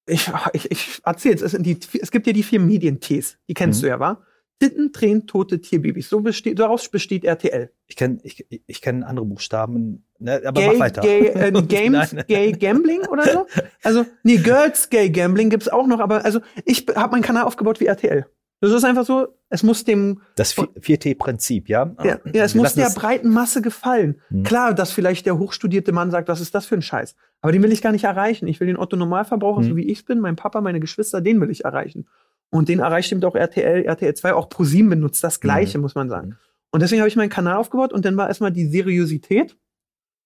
ich, ich, ich erzähle es, es, gibt ja die vier Medien-Ts, die kennst Mhm. du ja, wa? Titten, Tränen, tote Tierbabys. So besteht, daraus besteht RTL. Ich kenne ich, ich kenn andere Buchstaben, ne, aber mach Gay, weiter. gay äh, Games, Nein. Gay Gambling oder so. Also, nee, Girls Gay Gambling gibt's auch noch, aber also ich habe meinen Kanal aufgebaut wie RTL. Das ist einfach so, es muss dem, Das 4T-Prinzip, ja? ja, ja, es Wir muss der breiten Masse gefallen. Hm. Klar, dass vielleicht der hochstudierte Mann sagt, was ist das für ein Scheiß? Aber den will ich gar nicht erreichen. Ich will den Otto Normalverbraucher, Hm. so wie ich bin, mein Papa, meine Geschwister, den will ich erreichen. Und den erreicht eben auch RTL, RTL 2, auch ProSieben benutzt das Gleiche, muss man sagen. Mhm. Und deswegen habe ich meinen Kanal aufgebaut und dann war erstmal die Seriosität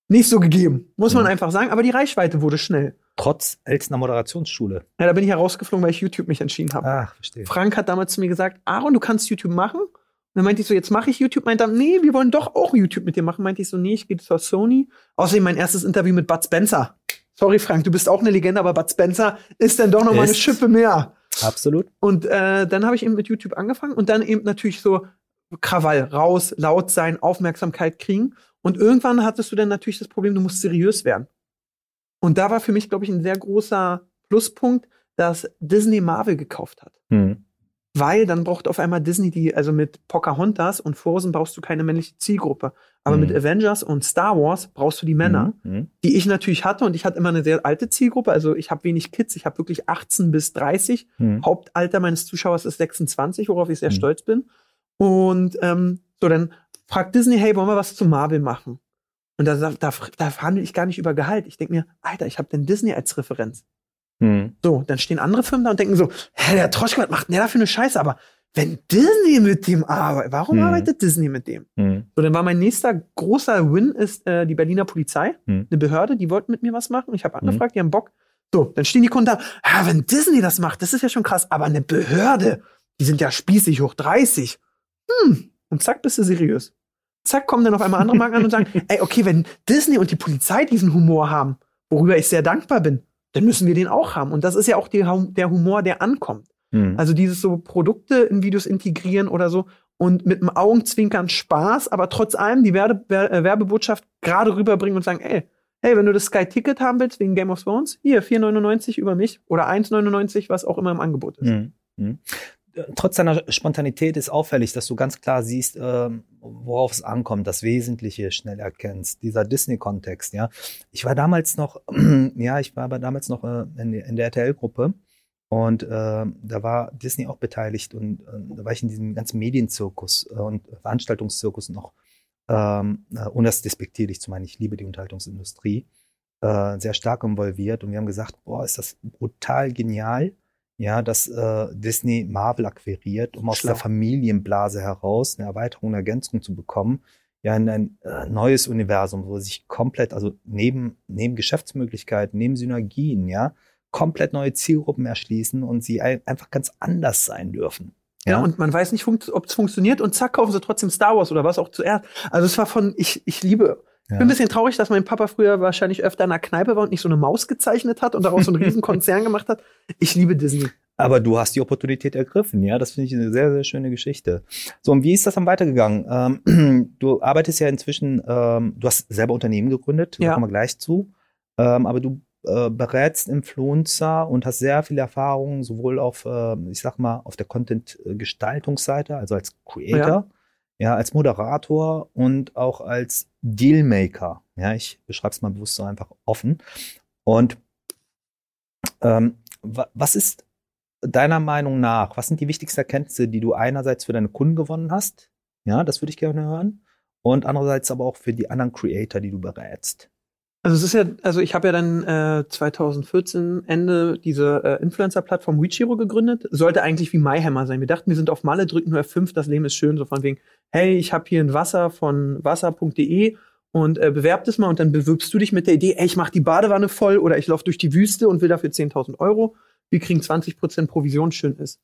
nicht so gegeben, muss man Mhm. einfach sagen. Aber die Reichweite wurde schnell. Trotz Elsner Moderationsschule. Ja, da bin ich herausgeflogen, weil ich YouTube mich entschieden habe. Ach, verstehe. Frank hat damals zu mir gesagt, Aaron, du kannst YouTube machen. Und dann meinte ich so, jetzt mache ich YouTube. Meinte er, nee, wir wollen doch auch YouTube mit dir machen. Meinte ich so, nee, ich gehe zur Sony. Außerdem mein erstes Interview mit Bud Spencer. Sorry, Frank, du bist auch eine Legende, aber Bud Spencer ist dann doch noch mal eine Ist. Schippe mehr. Absolut. Und äh, dann habe ich eben mit YouTube angefangen und dann eben natürlich so Krawall, raus, laut sein, Aufmerksamkeit kriegen. Und irgendwann hattest du dann natürlich das Problem, du musst seriös werden. Und da war für mich, glaube ich, ein sehr großer Pluspunkt, dass Disney Marvel gekauft hat. Hm. Weil dann braucht auf einmal Disney die, also mit Pocahontas und Frozen brauchst du keine männliche Zielgruppe. Aber Mhm. mit Avengers und Star Wars brauchst du die Männer, Hm. die ich natürlich hatte. Und ich hatte immer eine sehr alte Zielgruppe. Also ich habe wenig Kids, ich habe wirklich 18 bis 30. Hm. Hauptalter meines Zuschauers ist 26, worauf ich sehr Mhm. stolz bin. Und ähm, so, dann fragt Disney, hey, wollen wir was zu Marvel machen? Und da, da, da, verhandle ich gar nicht über Gehalt. Ich denke mir, Alter, ich habe denn Disney als Referenz. Hm. So, dann stehen andere Firmen da und denken so, hä, der Troschke, was macht denn der da für eine Scheiße? Aber wenn Disney mit dem arbeitet, warum Hm. arbeitet Disney mit dem? Hm. So, dann war mein nächster großer Win ist äh, die Berliner Polizei, Hm. eine Behörde, die wollten mit mir was machen. Ich habe angefragt, die haben Bock. So, dann stehen die Kunden da, wenn Disney das macht, das ist ja schon krass, aber eine Behörde, die sind ja spießig hoch 30. Hm, und zack, bist du seriös. Zack, kommen dann auf einmal andere Marken an und sagen, ey, okay, wenn Disney und die Polizei diesen Humor haben, worüber ich sehr dankbar bin, dann müssen wir den auch haben. Und das ist ja auch die, der Humor, der ankommt. Hm. Also dieses so Produkte in Videos integrieren oder so und mit dem Augenzwinkern Spaß, aber trotz allem die Werbe Wer- äh, Werbebotschaft gerade rüberbringen und sagen, ey, hey, wenn du das Sky-Ticket haben willst wegen Game of Thrones, hier 4,99 über mich oder 1,99, was auch immer im Angebot ist. Hm. Äh, Trotz deiner Spontanität ist auffällig, dass du ganz klar siehst, ähm, worauf es ankommt, das Wesentliche schnell erkennst. Dieser Disney-Kontext, ja. Ich war damals noch, ja, ich war aber damals noch äh, in, der- in der RTL-Gruppe und äh, da war Disney auch beteiligt und äh, da war ich in diesem ganzen Medienzirkus äh, und Veranstaltungszirkus noch, ähm, äh, ohne das despektierlich zu meinen, ich liebe die Unterhaltungsindustrie, äh, sehr stark involviert und wir haben gesagt, boah, ist das brutal genial, ja, dass äh, Disney Marvel akquiriert, um aus Schlau. der Familienblase heraus eine Erweiterung, eine Ergänzung zu bekommen, ja, in ein äh, neues Universum, wo sich komplett, also neben, neben Geschäftsmöglichkeiten, neben Synergien, ja, komplett neue Zielgruppen erschließen und sie ein, einfach ganz anders sein dürfen. Ja, und man weiß nicht, ob es funktioniert und zack, kaufen sie trotzdem Star Wars oder was auch zuerst. Also es war von, ich, ich liebe. Ich bin ein bisschen traurig, dass mein Papa früher wahrscheinlich öfter in einer Kneipe war und nicht so eine Maus gezeichnet hat und daraus so einen riesen Konzern gemacht hat. Ich liebe Disney. Aber du hast die Opportunität ergriffen, ja. Das finde ich eine sehr, sehr schöne Geschichte. So, und wie ist das dann weitergegangen? Ähm, du arbeitest ja inzwischen, ähm, du hast selber Unternehmen gegründet, da Ja. kommen wir gleich zu. Ähm, aber du äh, berätst Influencer und hast sehr viel Erfahrung, sowohl auf, äh, ich sag mal, auf der Content-Gestaltungsseite, also als Creator, ja. als Moderator und auch als Dealmaker. Ja, ich beschreibe es mal bewusst so einfach offen. Und ähm, wa was ist deiner Meinung nach, was sind die wichtigsten Erkenntnisse, die du einerseits für deine Kunden gewonnen hast? Ja, das würde ich gerne hören. Und andererseits aber auch für die anderen Creator, die du berätst. Also es ist ja, also ich habe ja dann äh, 2014 Ende diese äh, Influencer-Plattform WeChiro gegründet. Sollte eigentlich wie MyHammer sein. Wir dachten, wir sind auf Malle, drücken nur F5, das Leben ist schön. So von wegen, hey, ich habe hier ein Wasser von wasser.de und äh, bewerb das mal und dann bewirbst du dich mit der Idee, ey, ich mache die Badewanne voll oder ich laufe durch die Wüste und will dafür 10.000 Euro. Wir kriegen 20% Provision, schön ist.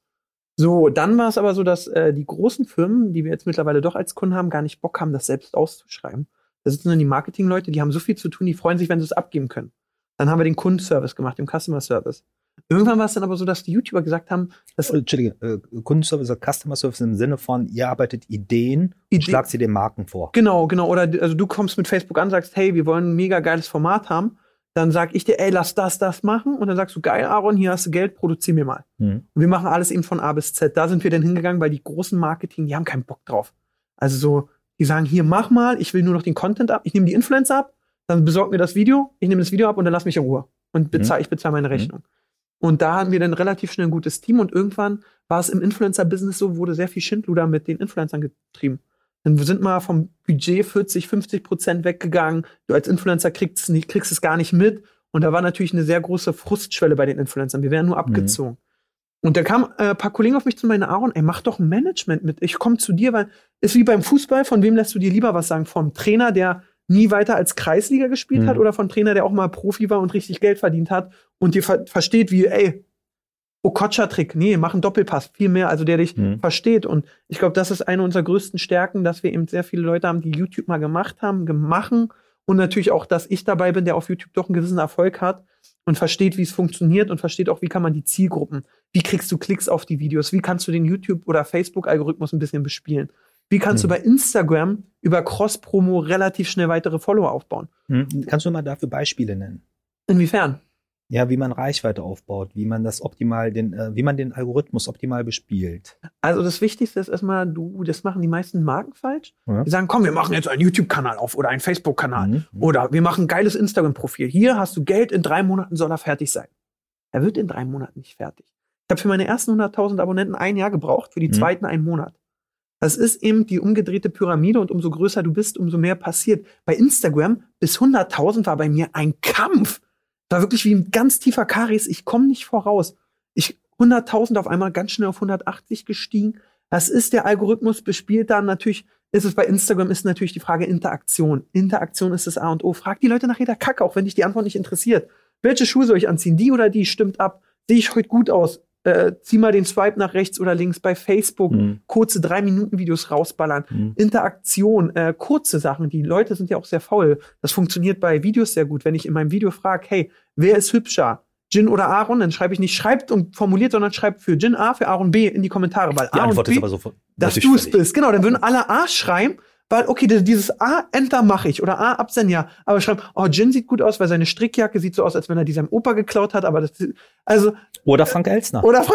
So, dann war es aber so, dass äh, die großen Firmen, die wir jetzt mittlerweile doch als Kunden haben, gar nicht Bock haben, das selbst auszuschreiben. Da sitzen dann die Marketingleute, die haben so viel zu tun, die freuen sich, wenn sie es abgeben können. Dann haben wir den Kundenservice gemacht, den Customer Service. Irgendwann war es dann aber so, dass die YouTuber gesagt haben, dass Oh, Entschuldige, äh, Kundenservice oder Customer Service im Sinne von, ihr arbeitet Ideen, Ideen- und schlagt sie den Marken vor. Genau, genau. Oder also du kommst mit Facebook an, sagst, hey, wir wollen ein mega geiles Format haben. Dann sag ich dir, ey, lass das, das machen. Und dann sagst du, geil, Aaron, hier hast du Geld, produzier mir mal. Mhm. Und wir machen alles eben von A bis Z. Da sind wir dann hingegangen, weil die großen Marketing, die haben keinen Bock drauf. Also so, die sagen, hier, mach mal, ich will nur noch den Content ab, ich nehme die Influencer ab, dann besorg mir das Video, ich nehme das Video ab und dann lass mich in Ruhe. Und bezahl, ich bezahle meine Rechnung. Und da hatten wir dann relativ schnell ein gutes Team und irgendwann war es im Influencer-Business so, wurde sehr viel Schindluder mit den Influencern getrieben. Dann sind mal vom Budget 40, 50 Prozent weggegangen. Du als Influencer kriegst, nicht, kriegst es gar nicht mit. Und da war natürlich eine sehr große Frustschwelle bei den Influencern. Wir werden nur abgezogen. Und da kamen äh, ein paar Kollegen auf mich zu meinen Aaron, ey, mach doch ein Management mit. Ich komme zu dir, weil ist wie beim Fußball, von wem lässt du dir lieber was sagen? Vom Trainer, der nie weiter als Kreisliga gespielt Mhm. hat oder vom Trainer, der auch mal Profi war und richtig Geld verdient hat und dir ver versteht, wie, ey, Okocha-Trick, nee, mach einen Doppelpass, viel mehr, also der dich Mhm. versteht. Und ich glaube, das ist eine unserer größten Stärken, dass wir eben sehr viele Leute haben, die YouTube mal gemacht haben, gemachen und natürlich auch, dass ich dabei bin, der auf YouTube doch einen gewissen Erfolg hat und versteht, wie es funktioniert und versteht auch, wie kann man die Zielgruppen, wie kriegst du Klicks auf die Videos, wie kannst du den YouTube- oder Facebook-Algorithmus ein bisschen bespielen. Wie kannst du Mhm. bei Instagram über Cross-Promo relativ schnell weitere Follower aufbauen? Mhm. Kannst du mal dafür Beispiele nennen? Inwiefern? Ja, wie man Reichweite aufbaut, wie man das optimal, den, äh, wie man den Algorithmus optimal bespielt. Also das Wichtigste ist erstmal, du, das machen die meisten Marken falsch. Ja. Die sagen, komm, wir machen jetzt einen YouTube-Kanal auf oder einen Facebook-Kanal. Mhm. Oder wir machen ein geiles Instagram-Profil. Hier hast du Geld, in drei Monaten soll er fertig sein. Er wird in drei Monaten nicht fertig. Ich habe für meine ersten 100.000 Abonnenten ein Jahr gebraucht, für die Mhm. zweiten einen Monat. Das ist eben die umgedrehte Pyramide und umso größer du bist, umso mehr passiert. Bei Instagram bis 100.000 war bei mir ein Kampf. War wirklich wie ein ganz tiefer Karies. Ich komme nicht voraus. Ich 100.000 auf einmal ganz schnell auf 180 gestiegen. Das ist der Algorithmus bespielt dann natürlich. Ist es bei Instagram ist natürlich die Frage Interaktion. Interaktion ist das A und O. Frag die Leute nach jeder Kacke, auch wenn dich die Antwort nicht interessiert. Welche Schuhe soll ich anziehen? Die oder die stimmt ab. Sehe ich heute gut aus? Äh, zieh mal den Swipe nach rechts oder links bei Facebook. Mhm. Kurze drei Minuten Videos rausballern. Mhm. Interaktion, äh, kurze Sachen. Die Leute sind ja auch sehr faul. Das funktioniert bei Videos sehr gut. Wenn ich in meinem Video frage, hey, wer ist hübscher? Jin oder Aaron? Dann schreibe ich nicht schreibt und formuliert, sondern schreibt für Jin A, für Aaron B in die Kommentare. Weil Die A Antwort und B, ist aber sofort. dass du es bist. Genau, dann würden alle A schreiben, weil, okay, dieses A, Enter mache ich oder A, absenden, ja. Aber schreiben, oh, Jin sieht gut aus, weil seine Strickjacke sieht so aus, als wenn er die seinem Opa geklaut hat, aber das, also, Oder Frank Elsner. oder,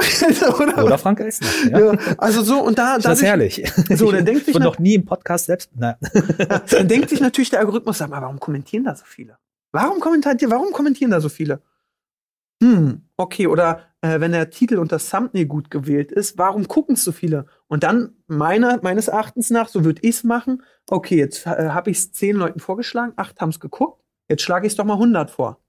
oder, Oder Frank Elsner. Ja. ja, also so, und da, Das ist herrlich. So, dann denkt sich Und na- noch nie im Podcast selbst. Na, dann denkt sich natürlich der Algorithmus, sag mal, warum kommentieren da so viele? Warum kommentieren, warum kommentieren da so viele? Hm, okay, oder äh, wenn der Titel und das Thumbnail gut gewählt ist, warum gucken es so viele? Und dann, meiner, meines Erachtens nach, so würde ich es machen, okay, jetzt äh, habe ich es zehn Leuten vorgeschlagen, acht haben es geguckt, jetzt schlage ich es doch mal 100 vor.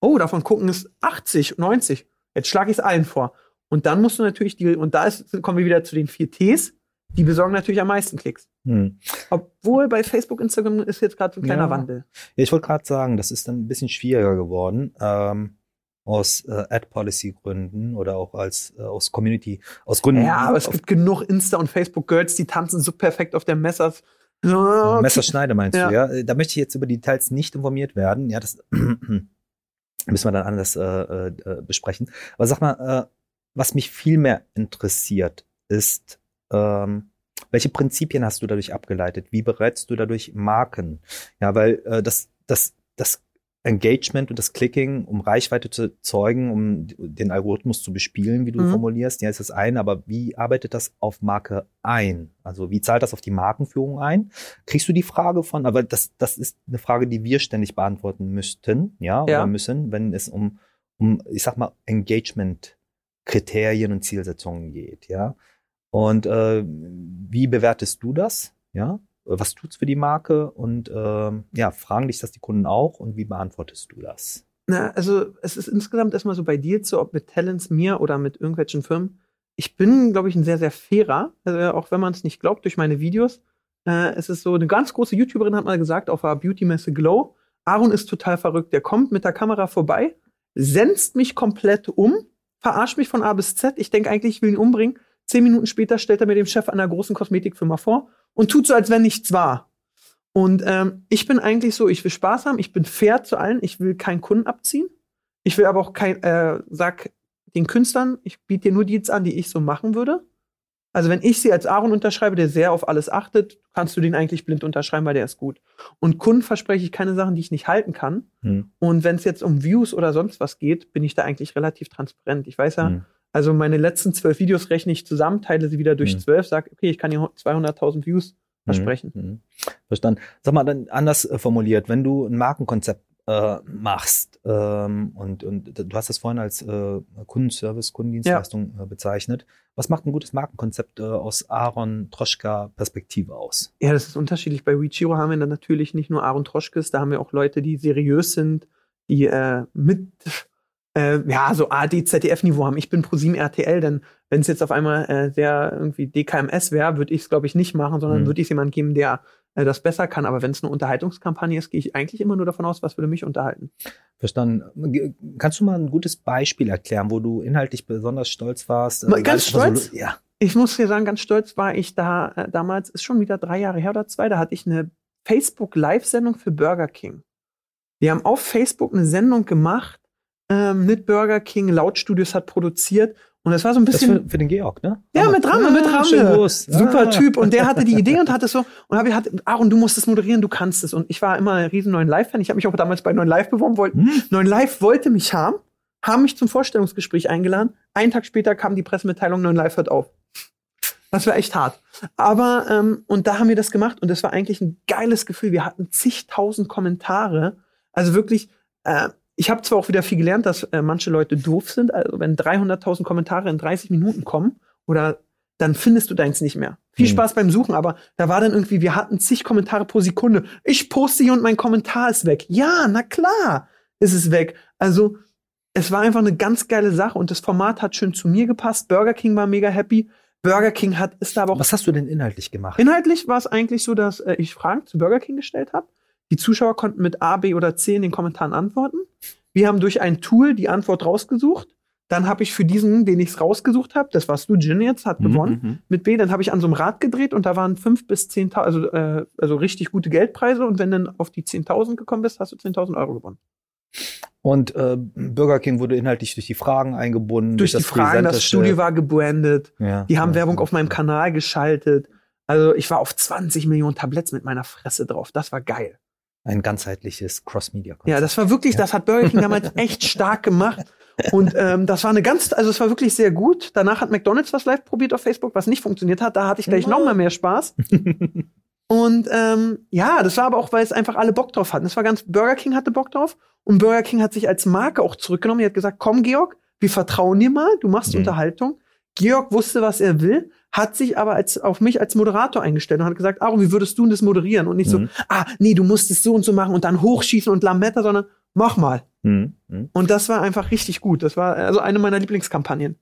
Oh, davon gucken es 80, 90, jetzt schlage ich es allen vor. Und dann musst du natürlich die, und da ist, kommen wir wieder zu den vier Ts, die besorgen natürlich am meisten Klicks. hm. Obwohl bei Facebook, Instagram ist jetzt gerade so ein kleiner Ja. Wandel. Ja, ich wollte gerade sagen, das ist dann ein bisschen schwieriger geworden. Ähm, aus äh, Ad-Policy-Gründen oder auch als äh, aus Community, aus Gründen. Ja, aber es gibt genug Insta- und Facebook-Girls, die tanzen so perfekt auf der Messers. Okay. Messerschneide meinst Ja. du, ja? Da möchte ich jetzt über die Details nicht informiert werden. Ja, das müssen wir dann anders äh, äh, äh, besprechen. Aber sag mal, äh, was mich viel mehr interessiert, ist, ähm, welche Prinzipien hast du dadurch abgeleitet? Wie berätst du dadurch Marken? Ja, weil äh, das, das, das Engagement und das Clicking, um Reichweite zu zeugen, um den Algorithmus zu bespielen, wie du Mhm. formulierst, ja, ist das eine, aber wie arbeitet das auf Marke ein? Also wie zahlt das auf die Markenführung ein? Kriegst du die Frage von, aber das, das ist eine Frage, die wir ständig beantworten müssten, ja, Ja. oder müssen, wenn es um, um, ich sag mal, Engagement-Kriterien und Zielsetzungen geht, ja. Und äh, wie bewertest du das? Ja, was tut's für die Marke? Und ähm, ja, fragen dich das die Kunden auch und wie beantwortest du das? Na, also es ist insgesamt erstmal so bei dir so, ob mit Talents, mir oder mit irgendwelchen Firmen. Ich bin, glaube ich, ein sehr, sehr fairer, also auch wenn man es nicht glaubt durch meine Videos. Äh, es ist so, eine ganz große YouTuberin hat mal gesagt auf der Beauty-Messe Glow, Aaron ist total verrückt. Der kommt mit der Kamera vorbei, senzt mich komplett um, verarscht mich von A bis Z. Ich denke eigentlich, ich will ihn umbringen. Zehn Minuten später stellt er mir den Chef einer großen Kosmetikfirma vor und tut so, als wenn nichts war. Und ähm, ich bin eigentlich so, ich will Spaß haben, ich bin fair zu allen, ich will keinen Kunden abziehen. Ich will aber auch kein, äh, sag den Künstlern, ich biete dir nur die jetzt an, die ich so machen würde. Also wenn ich sie als Aaron unterschreibe, der sehr auf alles achtet, kannst du den eigentlich blind unterschreiben, weil der ist gut. Und Kunden verspreche ich keine Sachen, die ich nicht halten kann. Hm. Und wenn es jetzt um Views oder sonst was geht, bin ich da eigentlich relativ transparent. Ich weiß ja, Hm. Also meine letzten zwölf Videos rechne ich zusammen, teile sie wieder durch Hm. zwölf, sag, okay, ich kann dir 200.000 Views versprechen. Mhm. Verstanden. Sag mal, dann anders äh, formuliert, wenn du ein Markenkonzept äh, machst ähm, und, und du hast das vorhin als äh, Kundenservice, Kundendienstleistung äh, bezeichnet. Was macht ein gutes Markenkonzept äh, aus Aaron Troschka Perspektive aus? Ja, das ist unterschiedlich. Bei Wichiro haben wir dann natürlich nicht nur Aaron Troschkes, da haben wir auch Leute, die seriös sind, die äh, mit äh, ja, so AD, ZDF-Niveau haben. Ich bin ProSieben RTL, denn wenn es jetzt auf einmal äh, sehr irgendwie DKMS wäre, würde ich es, glaube ich, nicht machen, sondern Mhm. würde ich jemanden geben, der äh, das besser kann. Aber wenn es eine Unterhaltungskampagne ist, gehe ich eigentlich immer nur davon aus, was würde mich unterhalten. Verstanden. Kannst du mal ein gutes Beispiel erklären, wo du inhaltlich besonders stolz warst? Äh, ganz was so- stolz? Ja. Ich muss dir sagen, ganz stolz war ich da äh, damals, ist schon wieder drei Jahre her oder zwei, da hatte ich eine Facebook-Live-Sendung für Burger King. Wir haben auf Facebook eine Sendung gemacht ähm, mit Burger King, Lautstudios hat produziert und es war so ein Das bisschen. für, für den Georg, ne? Ja, mit Ramme, mit Ramme. Super Ah. Typ. Und der hatte die Idee und hatte so, und hab, hat, Aaron, du musst es moderieren, du kannst es. Und ich war immer ein riesen neuen Live-Fan. Ich habe mich auch damals bei Neuen Live beworben, wollte, Hm. Neuen Live wollte mich haben, haben mich zum Vorstellungsgespräch eingeladen. Einen Tag später kam die Pressemitteilung, Neuen Live hört auf. Das war echt hart. Aber, ähm, und da haben wir das gemacht und das war eigentlich ein geiles Gefühl. Wir hatten zigtausend Kommentare. Also wirklich, äh, ich habe zwar auch wieder viel gelernt, dass äh, manche Leute doof sind. Also wenn 300.000 Kommentare in 30 Minuten kommen oder dann findest du deins nicht mehr. Viel Hm. Spaß beim Suchen, aber da war dann irgendwie, wir hatten zig Kommentare pro Sekunde. Ich poste hier und mein Kommentar ist weg. Ja, na klar, ist es weg. Also es war einfach eine ganz geile Sache und das Format hat schön zu mir gepasst. Burger King war mega happy. Burger King hat ist da aber auch Was hast du denn inhaltlich gemacht? Inhaltlich war es eigentlich so, dass äh, ich Fragen zu Burger King gestellt habe. Die Zuschauer konnten mit A, B oder C in den Kommentaren antworten. Wir haben durch ein Tool die Antwort rausgesucht. Dann habe ich für diesen, den ich es rausgesucht habe, das warst du, Jin jetzt, hat Mhm, gewonnen. mhm. Mit B, dann habe ich an so einem Rad gedreht und da waren fünf bis 10.000, also, äh, also richtig gute Geldpreise. Und wenn du dann auf die 10.000 gekommen bist, hast du 10.000 Euro gewonnen. Und äh, Burger King wurde inhaltlich durch die Fragen eingebunden. Durch die Fragen, das Studio war gebrandet. Ja, Die haben ja, Werbung ja. auf meinem Kanal geschaltet. Also ich war auf 20 Millionen Tabletts mit meiner Fresse drauf. Das war geil. Ein ganzheitliches Cross-Media. Ja, das war wirklich, Ja. das hat Burger King damals echt stark gemacht. Und ähm, das war eine ganz, also es war wirklich sehr gut. Danach hat McDonalds was live probiert auf Facebook, was nicht funktioniert hat. Da hatte ich gleich Ja. noch mal mehr Spaß. Und ähm, ja, das war aber auch, weil es einfach alle Bock drauf hatten. Das war ganz, Burger King hatte Bock drauf und Burger King hat sich als Marke auch zurückgenommen. Er hat gesagt, komm Georg, wir vertrauen dir mal, du machst Mhm. Unterhaltung. Georg wusste, was er will, hat sich aber als, auf mich als Moderator eingestellt und hat gesagt, Aaron, wie würdest du denn das moderieren? Und nicht Mhm. so, ah, nee, du musst es so und so machen und dann hochschießen und Lametta, sondern mach mal. Mhm. Mhm. Und das war einfach richtig gut. Das war also eine meiner Lieblingskampagnen.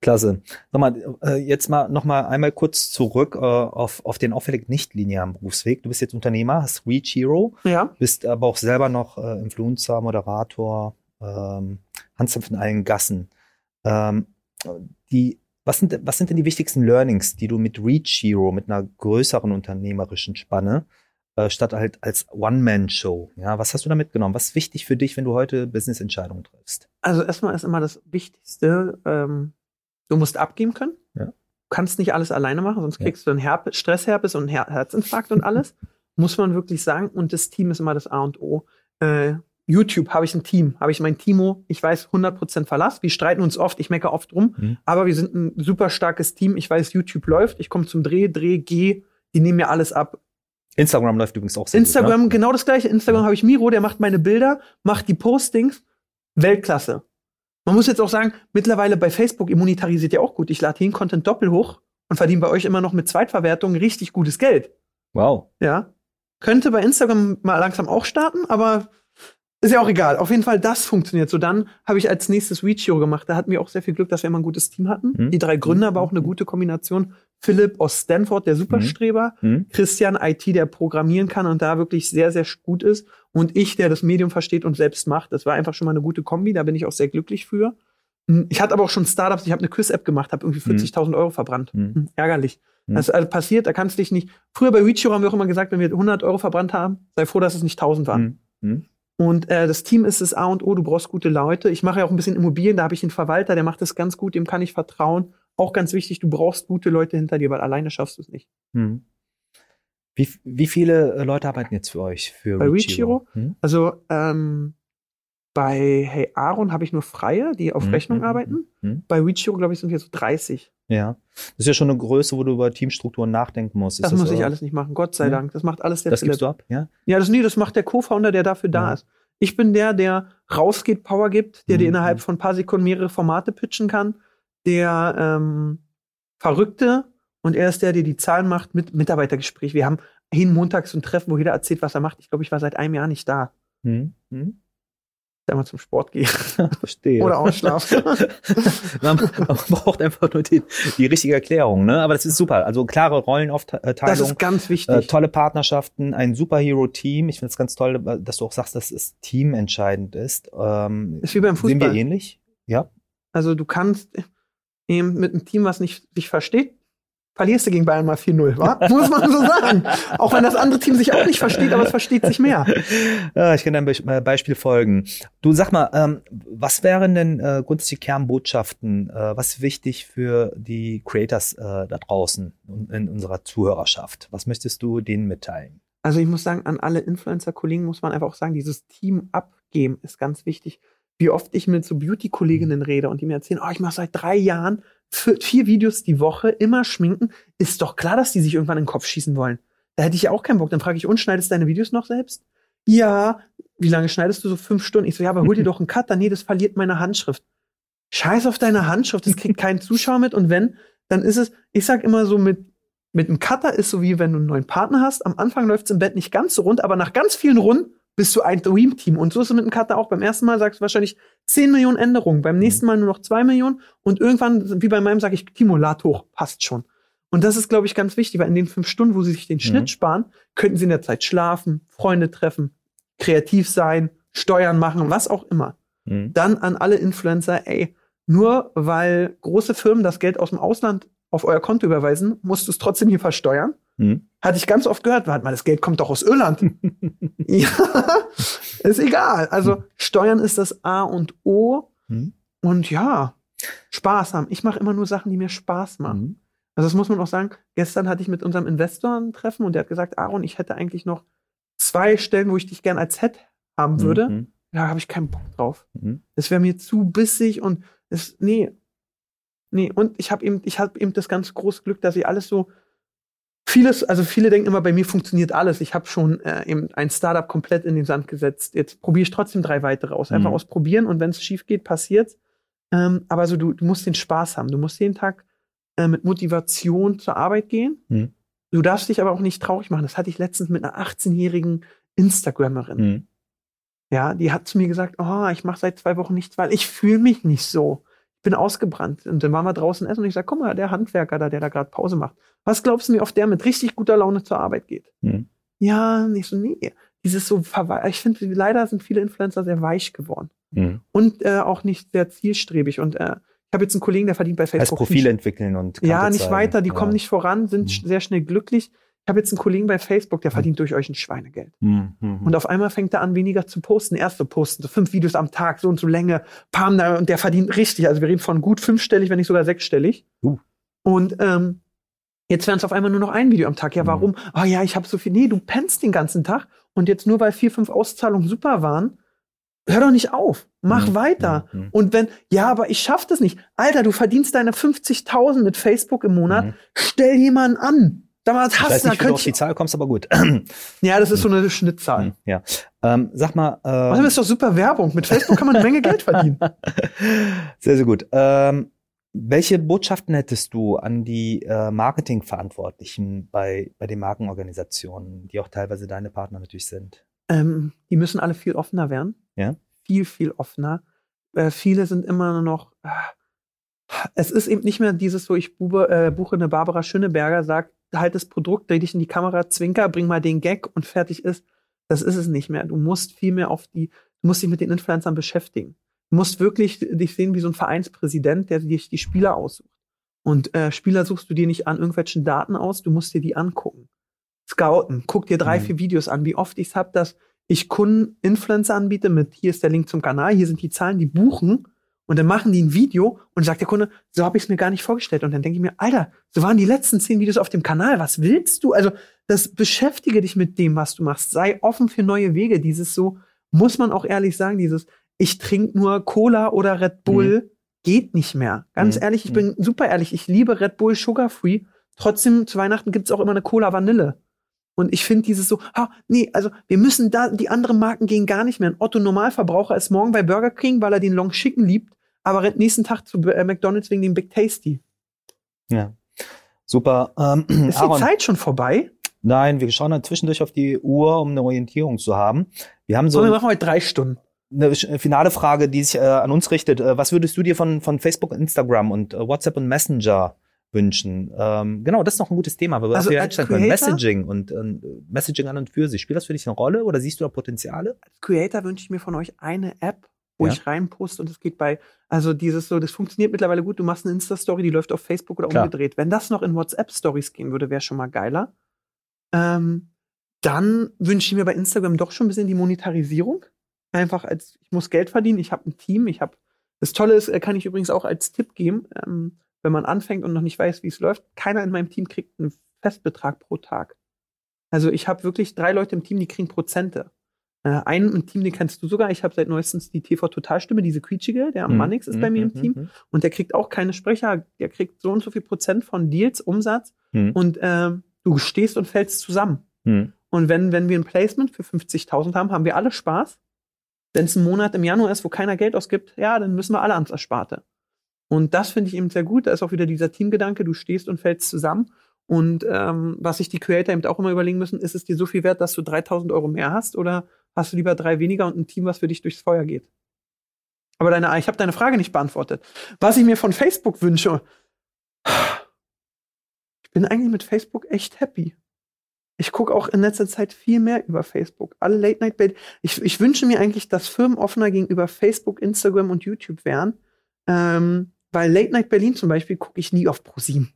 Klasse. Sag mal, äh, jetzt mal noch mal einmal kurz zurück äh, auf, auf den auffällig nicht linearen Berufsweg. Du bist jetzt Unternehmer, hast Reach Hero, Ja. bist aber auch selber noch äh, Influencer, Moderator, ähm, Handzampf in allen Gassen. Ähm, die, was, sind, was sind denn die wichtigsten Learnings, die du mit Reach Hero, mit einer größeren unternehmerischen Spanne, äh, statt halt als One-Man-Show, ja, was hast du da mitgenommen? Was ist wichtig für dich, wenn du heute Business-Entscheidungen triffst? Also erstmal ist immer das Wichtigste, ähm, du musst abgeben können. Ja. Du kannst nicht alles alleine machen, sonst Ja. kriegst du einen Herp Stressherpes und einen Her Herzinfarkt und alles. Muss man wirklich sagen. Und das Team ist immer das A und O. Äh, YouTube habe ich ein Team, habe ich mein Timo, ich weiß 100% Verlass. Wir streiten uns oft, ich meckere oft rum, Mhm. aber wir sind ein super starkes Team. Ich weiß, YouTube läuft, ich komme zum Dreh, Dreh, geh, die nehmen mir alles ab. Instagram läuft übrigens auch sehr Instagram, gut, ne? genau das gleiche. Instagram Ja. habe ich Miro, der macht meine Bilder, macht die Postings. Weltklasse. Man muss jetzt auch sagen, mittlerweile bei Facebook, ihr monetarisiert ja auch gut. Ich lade den Content doppelt hoch und verdiene bei euch immer noch mit Zweitverwertung richtig gutes Geld. Wow. Ja. Könnte bei Instagram mal langsam auch starten, aber ist ja auch egal. Auf jeden Fall, das funktioniert. So, dann habe ich als nächstes Reachio gemacht. Da hatten wir auch sehr viel Glück, dass wir immer ein gutes Team hatten. Mhm. Die drei Gründer, aber auch eine gute Kombination. Philipp aus Stanford, der Superstreber. Hm? Christian IT, der programmieren kann und da wirklich sehr, sehr gut ist. Und ich, der das Medium versteht und selbst macht. Das war einfach schon mal eine gute Kombi, da bin ich auch sehr glücklich für. Hm, Ich hatte aber auch schon Startups, ich habe eine Quiz-App gemacht, habe irgendwie 40.000 Euro verbrannt. Mhm. Hm, Ärgerlich. Mhm. Das ist also passiert, da kannst du dich nicht. Früher bei Reachio haben wir auch immer gesagt, wenn wir 100 Euro verbrannt haben, sei froh, dass es nicht 1000 waren. Mhm. Und äh, das Team ist das A und O, du brauchst gute Leute. Ich mache ja auch ein bisschen Immobilien, da habe ich einen Verwalter, der macht das ganz gut, dem kann ich vertrauen. Auch ganz wichtig, du brauchst gute Leute hinter dir, weil alleine schaffst du es nicht. Mhm. Wie, wie viele äh, Leute arbeiten jetzt für euch? Für Bei Reachiro? Hm? Also ähm, bei Hey Aaron habe ich nur Freie, die auf Mhm, Rechnung mhm, arbeiten. mhm. Bei Reachiro, glaube ich, sind wir so 30. Ja. Das ist ja schon eine Größe, wo du über Teamstrukturen nachdenken musst. Ist Das, muss so? ich alles nicht machen, Gott sei Ja. Dank. Das macht alles der Das Philipp. gibst du ab, ja? Ja, das, nee, das macht der Co-Founder, der dafür da Ja. ist. Ich bin der, der rausgeht, Power gibt, der dir Mhm. innerhalb von ein paar Sekunden mehrere Formate pitchen kann, der ähm, Verrückte und er ist der, der die Zahlen macht mit Mitarbeitergespräch. Wir haben hin montags so ein Treffen, wo jeder erzählt, was er macht. Ich glaube, ich war seit einem Jahr nicht da. Hm? Hm? Da mal zum Sport gehe Verstehe. oder ausschlafen. man, man braucht einfach nur die, die richtige Erklärung, ne? Aber das ist super. Also klare Rollenaufteilung. das ist ganz wichtig. Äh, tolle Partnerschaften, ein Superhero-Team. Ich finde es ganz toll, dass du auch sagst, dass das Team entscheidend ist. Ähm, ist wie beim Fußball. wir ähnlich? Ja. Also du kannst eben mit einem Team, was nicht sich versteht, verlierst du gegen Bayern mal 4-0, wa? Muss man so sagen. Auch wenn das andere Team sich auch nicht versteht, aber es versteht sich mehr. Ja, ich kann deinem Be äh, Beispiel folgen. Du sag mal, ähm, was wären denn äh, grundsätzlich Kernbotschaften? Äh, was ist wichtig für die Creators äh, da draußen in, in unserer Zuhörerschaft? Was möchtest du denen mitteilen? Also ich muss sagen, an alle Influencer-Kollegen muss man einfach auch sagen, dieses Team abgeben ist ganz wichtig. Wie oft ich mit so Beauty-Kolleginnen rede und die mir erzählen, oh, ich mache seit drei Jahren vier, Videos die Woche, immer schminken, ist doch klar, dass die sich irgendwann in den Kopf schießen wollen. Da hätte ich ja auch keinen Bock. Dann frage ich, und schneidest du deine Videos noch selbst? Ja. Wie lange schneidest du so? Fünf Stunden? Ich so, ja, aber hol dir doch einen Cutter. Nee, das verliert meine Handschrift. Scheiß auf deine Handschrift, das kriegt kein Zuschauer mit. Und wenn, dann ist es, ich sag immer so, mit, mit einem Cutter ist so wie wenn du einen neuen Partner hast. Am Anfang läuft es im Bett nicht ganz so rund, aber nach ganz vielen Runden bist du ein Dream-Team. Und so ist es mit einem Cutter auch. Beim ersten Mal sagst du wahrscheinlich 10 Millionen Änderungen, beim nächsten Mal nur noch 2 Millionen und irgendwann, wie bei meinem, sage ich, Timo, lad hoch, passt schon. Und das ist, glaube ich, ganz wichtig, weil in den fünf Stunden, wo sie sich den Schnitt sparen, könnten sie in der Zeit schlafen, Freunde treffen, kreativ sein, Steuern machen, was auch immer. Mhm. Dann an alle Influencer, ey, nur weil große Firmen das Geld aus dem Ausland auf euer Konto überweisen, musst du es trotzdem hier versteuern. Mhm. Hatte ich ganz oft gehört, warte mal, das Geld kommt doch aus Irland. ja, ist egal. Also Steuern ist das A und O. Mhm. Und ja, Spaß haben. Ich mache immer nur Sachen, die mir Spaß machen. Mhm. Also das muss man auch sagen. Gestern hatte ich mit unserem Investor ein Treffen und der hat gesagt, Aaron, ich hätte eigentlich noch zwei Stellen, wo ich dich gern als Head haben würde. Mhm. Da habe ich keinen Bock drauf. Es wäre mir zu bissig und es, nee. Nee, und ich habe eben, ich habe eben das ganz große Glück, dass ich alles so vieles, also viele denken immer, bei mir funktioniert alles. Ich habe schon äh, eben ein Startup komplett in den Sand gesetzt. Jetzt probiere ich trotzdem drei weitere aus. Einfach Mhm. ausprobieren und wenn es schief geht, passiert's. Ähm, aber so, du, du musst den Spaß haben. Du musst jeden Tag äh, mit Motivation zur Arbeit gehen. Mhm. Du darfst dich aber auch nicht traurig machen. Das hatte ich letztens mit einer 18-jährigen Instagrammerin. Mhm. Ja, die hat zu mir gesagt, oh, ich mache seit zwei Wochen nichts, weil ich fühle mich nicht so. Bin ausgebrannt. Und dann waren wir draußen essen und ich sage, guck mal, der Handwerker da, der da gerade Pause macht. Was glaubst du, wie oft der mit richtig guter Laune zur Arbeit geht? Mhm. Ja, nicht so, nee. Dieses so, ich finde, leider sind viele Influencer sehr weich geworden. Mhm. Und äh, auch nicht sehr zielstrebig. Und äh, ich habe jetzt einen Kollegen, der verdient bei Facebook. Heißt Profil entwickeln und Ja, nicht zeigen. weiter, die Ja. kommen nicht voran, sind Mhm. sehr schnell glücklich. Ich habe jetzt einen Kollegen bei Facebook, der verdient durch euch ein Schweinegeld. Mhm. Mhm. Und auf einmal fängt er an, weniger zu posten. Erst zu posten, so fünf Videos am Tag, so und so Länge, pam, und der verdient richtig. Also wir reden von gut fünfstellig, wenn nicht sogar sechsstellig. Uh. Und ähm, jetzt werden es auf einmal nur noch ein Video am Tag. Ja, Mhm. warum? Ah ja, ich habe so viel. Nee, du pennst den ganzen Tag. Und jetzt nur weil vier, fünf Auszahlungen super waren, hör doch nicht auf. Mach Mhm. weiter. Mhm. Und wenn, ja, aber ich schaff das nicht. Alter, du verdienst deine 50.000 mit Facebook im Monat. Mhm. Stell jemanden an. Sag mal, was Ich hast weiß du? Da nicht, wie du auf die Zahl kommst, aber gut. ja, das ist so eine Schnittzahl. Mhm. ja. Ähm, sag mal. Äh, Außerdem ist doch super Werbung. Mit Facebook kann man eine Menge Geld verdienen. Sehr, sehr gut. Ähm, welche Botschaften hättest du an die äh, Marketingverantwortlichen bei, bei den Markenorganisationen, die auch teilweise deine Partner natürlich sind? Ähm, die müssen alle viel offener werden. Ja. Viel, viel offener. Äh, viele sind immer noch. Äh, es ist eben nicht mehr dieses so, ich bube, äh, buche eine Barbara Schöneberger, sag halt das Produkt, dreh dich in die Kamera, zwinker, bring mal den Gag und fertig ist. Das ist es nicht mehr. Du musst viel mehr auf die, du musst dich mit den Influencern beschäftigen. Du musst wirklich dich sehen wie so ein Vereinspräsident, der sich die Spieler aussucht. Und äh, Spieler suchst du dir nicht an irgendwelchen Daten aus, du musst dir die angucken. Scouten, guck dir drei, Mhm. vier Videos an. Wie oft ich es habe, dass ich Kunden Influencer anbiete mit, hier ist der Link zum Kanal, hier sind die Zahlen, die buchen. Und dann machen die ein Video und sagt der Kunde, so habe ich es mir gar nicht vorgestellt. Und dann denke ich mir, Alter, so waren die letzten zehn Videos auf dem Kanal. Was willst du? Also, das beschäftige dich mit dem, was du machst. Sei offen für neue Wege. Dieses so, muss man auch ehrlich sagen, dieses, ich trinke nur Cola oder Red Bull, geht nicht mehr. Ganz Mhm. ehrlich, ich bin super ehrlich. Ich liebe Red Bull Sugar Free. Trotzdem, zu Weihnachten gibt's auch immer eine Cola Vanille. Und ich finde dieses so, ha, nee, also wir müssen da, die anderen Marken gehen gar nicht mehr. Ein Otto Normalverbraucher ist morgen bei Burger King, weil er den Long Chicken liebt, aber rennt nächsten Tag zu äh, McDonalds wegen dem Big Tasty. Ja. Super. Ähm, Ist die Aaron, Zeit schon vorbei? nein, wir schauen dann zwischendurch auf die Uhr, um eine Orientierung zu haben. Wir haben so So, wir machen heute drei Stunden. eine sch- finale Frage, die sich äh, an uns richtet. Äh, was würdest du dir von, von Facebook, Instagram und äh, WhatsApp und Messenger wünschen? Ähm, genau, das ist noch ein gutes Thema, weil wir Also wir als einsteigen können. Creator? Messaging und äh, Messaging an und für sich. Spielt das für dich eine Rolle oder siehst du da Potenziale? Als Creator wünsche ich mir von euch eine App, wo Ja. ich reinposte und es geht bei, also dieses so, das funktioniert mittlerweile gut. Du machst eine Insta-Story, die läuft auf Facebook oder Klar. umgedreht. Wenn das noch in WhatsApp-Stories gehen würde, wäre schon mal geiler. Ähm, dann wünsche ich mir bei Instagram doch schon ein bisschen die Monetarisierung. Einfach als, ich muss Geld verdienen, ich habe ein Team, ich habe, das Tolle ist, äh, kann ich übrigens auch als Tipp geben, ähm, wenn man anfängt und noch nicht weiß, wie es läuft, keiner in meinem Team kriegt einen Festbetrag pro Tag. Also ich habe wirklich drei Leute im Team, die kriegen Prozente. Äh, einen im Team, den kennst du sogar. Ich habe seit neuestens die TV-Totalstimme, diese quietschige, der am Mhm. Mannix ist bei mir im Mhm, Team. mhm, Und der kriegt auch keine Sprecher. Der kriegt so und so viel Prozent von Deals, Umsatz. mhm. Und ähm, du stehst und fällst zusammen. Mhm. Und wenn, wenn wir ein Placement für 50.000 haben, haben wir alle Spaß. Wenn es ein Monat im Januar ist, wo keiner Geld ausgibt, ja, dann müssen wir alle ans Ersparte. Und das finde ich eben sehr gut. Da ist auch wieder dieser Teamgedanke, du stehst und fällst zusammen. Und ähm, was sich die Creator eben auch immer überlegen müssen, ist es dir so viel wert, dass du 3000 Euro mehr hast oder hast du lieber drei weniger und ein Team, was für dich durchs Feuer geht? Aber deine, ich habe deine Frage nicht beantwortet. Was ich mir von Facebook wünsche, ich bin eigentlich mit Facebook echt happy. Ich gucke auch in letzter Zeit viel mehr über Facebook. Alle Late Night Bed. Ich, ich wünsche mir eigentlich, dass Firmen offener gegenüber Facebook, Instagram und YouTube wären. Ähm, weil Late Night Berlin zum Beispiel gucke ich nie auf ProSieben.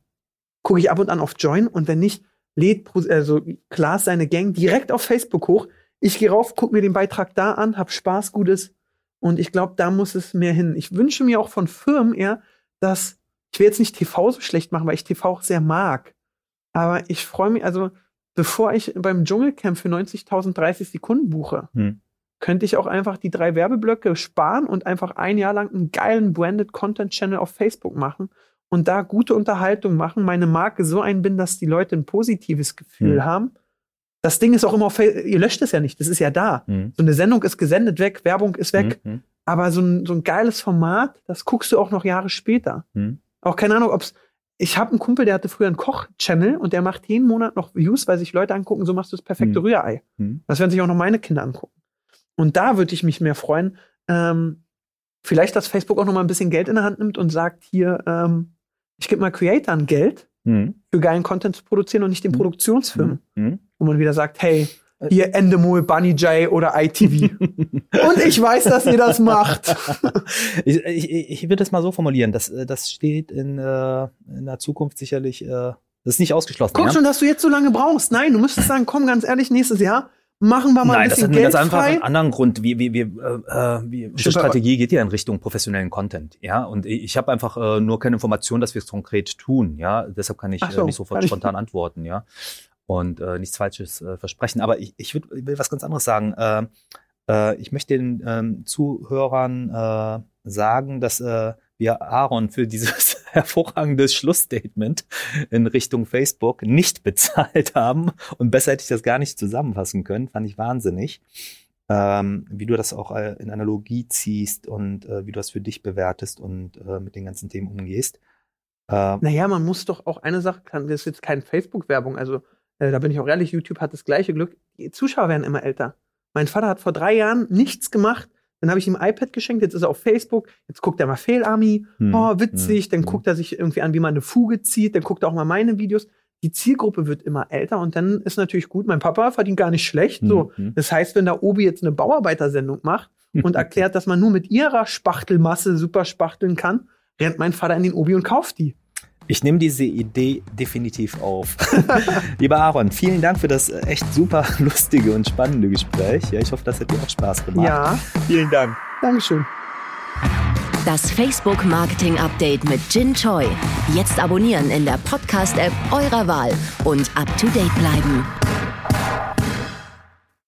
Gucke ich ab und an auf Join und wenn nicht, lädt Pro, also Klaas seine Gang direkt auf Facebook hoch. Ich gehe rauf, gucke mir den Beitrag da an, hab Spaß, Gutes. Und ich glaube, da muss es mehr hin. Ich wünsche mir auch von Firmen eher, dass ich will jetzt nicht TV so schlecht machen, weil ich TV auch sehr mag. Aber ich freue mich, also bevor ich beim Dschungelcamp für 90.000 30 Sekunden buche, Hm. Könnte ich auch einfach die drei Werbeblöcke sparen und einfach ein Jahr lang einen geilen Branded Content Channel auf Facebook machen und da gute Unterhaltung machen, meine Marke so einbinden, dass die Leute ein positives Gefühl Hm. haben. Das Ding ist auch immer auf Facebook, ihr löscht es ja nicht, das ist ja da. Mhm. So eine Sendung ist gesendet weg, Werbung ist weg, Mhm. aber so ein, so ein geiles Format, das guckst du auch noch Jahre später. Mhm. Auch keine Ahnung, ob's. Ich habe einen Kumpel, der hatte früher einen Koch-Channel und der macht jeden Monat noch Views, weil sich Leute angucken, so machst du das perfekte Hm. Rührei. Mhm. Das werden sich auch noch meine Kinder angucken. Und da würde ich mich mehr freuen. Ähm, vielleicht, dass Facebook auch noch mal ein bisschen Geld in der Hand nimmt und sagt, hier, ähm, ich gebe mal Creatoren Geld Mhm. für geilen Content zu produzieren und nicht den Mhm. Produktionsfirmen. Mhm. Wo man wieder sagt, hey, hier Endemol, Bunny J oder ITV. und ich weiß, dass ihr das macht. ich, ich, ich würde das mal so formulieren. Das, äh, das steht in, äh, in der Zukunft sicherlich, äh, das ist nicht ausgeschlossen. Guck ja? schon, dass du jetzt so lange brauchst. Nein, du müsstest sagen, komm, ganz ehrlich, nächstes Jahr machen wir mal Nein, ein das bisschen hat einen Geld ganz einfach frei. einen anderen Grund. Wie, wie, wie, äh, äh, wie unsere Strategie geht ja in Richtung professionellen Content. Ja, und ich, habe einfach äh, nur keine Information, dass wir es konkret tun. Ja, deshalb kann ich Ach so, äh, nicht sofort kann ich- spontan antworten. Ja, und äh, nichts Falsches äh, versprechen. Aber ich, ich, würd, ich will was ganz anderes sagen. Äh, äh, ich möchte den ähm, Zuhörern äh, sagen, dass äh, wir Aaron für dieses hervorragende Schlussstatement in Richtung Facebook nicht bezahlt haben. Und besser hätte ich das gar nicht zusammenfassen können. Fand ich wahnsinnig. Ähm, wie du das auch äh, in Analogie ziehst und äh, wie du das für dich bewertest und äh, mit den ganzen Themen umgehst. Äh, Naja, man muss doch auch eine Sache, das ist jetzt keine Facebook-Werbung, also äh, da bin ich auch ehrlich, YouTube hat das gleiche Glück. Die Zuschauer werden immer älter. Mein Vater hat vor drei Jahren nichts gemacht, dann habe ich ihm ein iPad geschenkt, jetzt ist er auf Facebook, jetzt guckt er mal Fehlarmy, hm, oh, witzig, hm, dann hm. guckt er sich irgendwie an, wie man eine Fuge zieht, dann guckt er auch mal meine Videos. die Zielgruppe wird immer älter und dann ist natürlich gut, mein Papa verdient gar nicht schlecht. So. Mhm. Das heißt, wenn da Obi jetzt eine Bauarbeitersendung macht und erklärt, dass man nur mit ihrer Spachtelmasse super spachteln kann, rennt mein Vater in den Obi und kauft die. Ich nehme diese Idee definitiv auf. Lieber Aaron, vielen Dank für das äh, echt super lustige und spannende Gespräch. Ja, ich hoffe, das hat dir auch Spaß gemacht. Ja, Vielen Dank. Dankeschön. Das Facebook Marketing Update mit Jin Choi. Jetzt abonnieren in der Podcast-App eurer Wahl und up to date bleiben.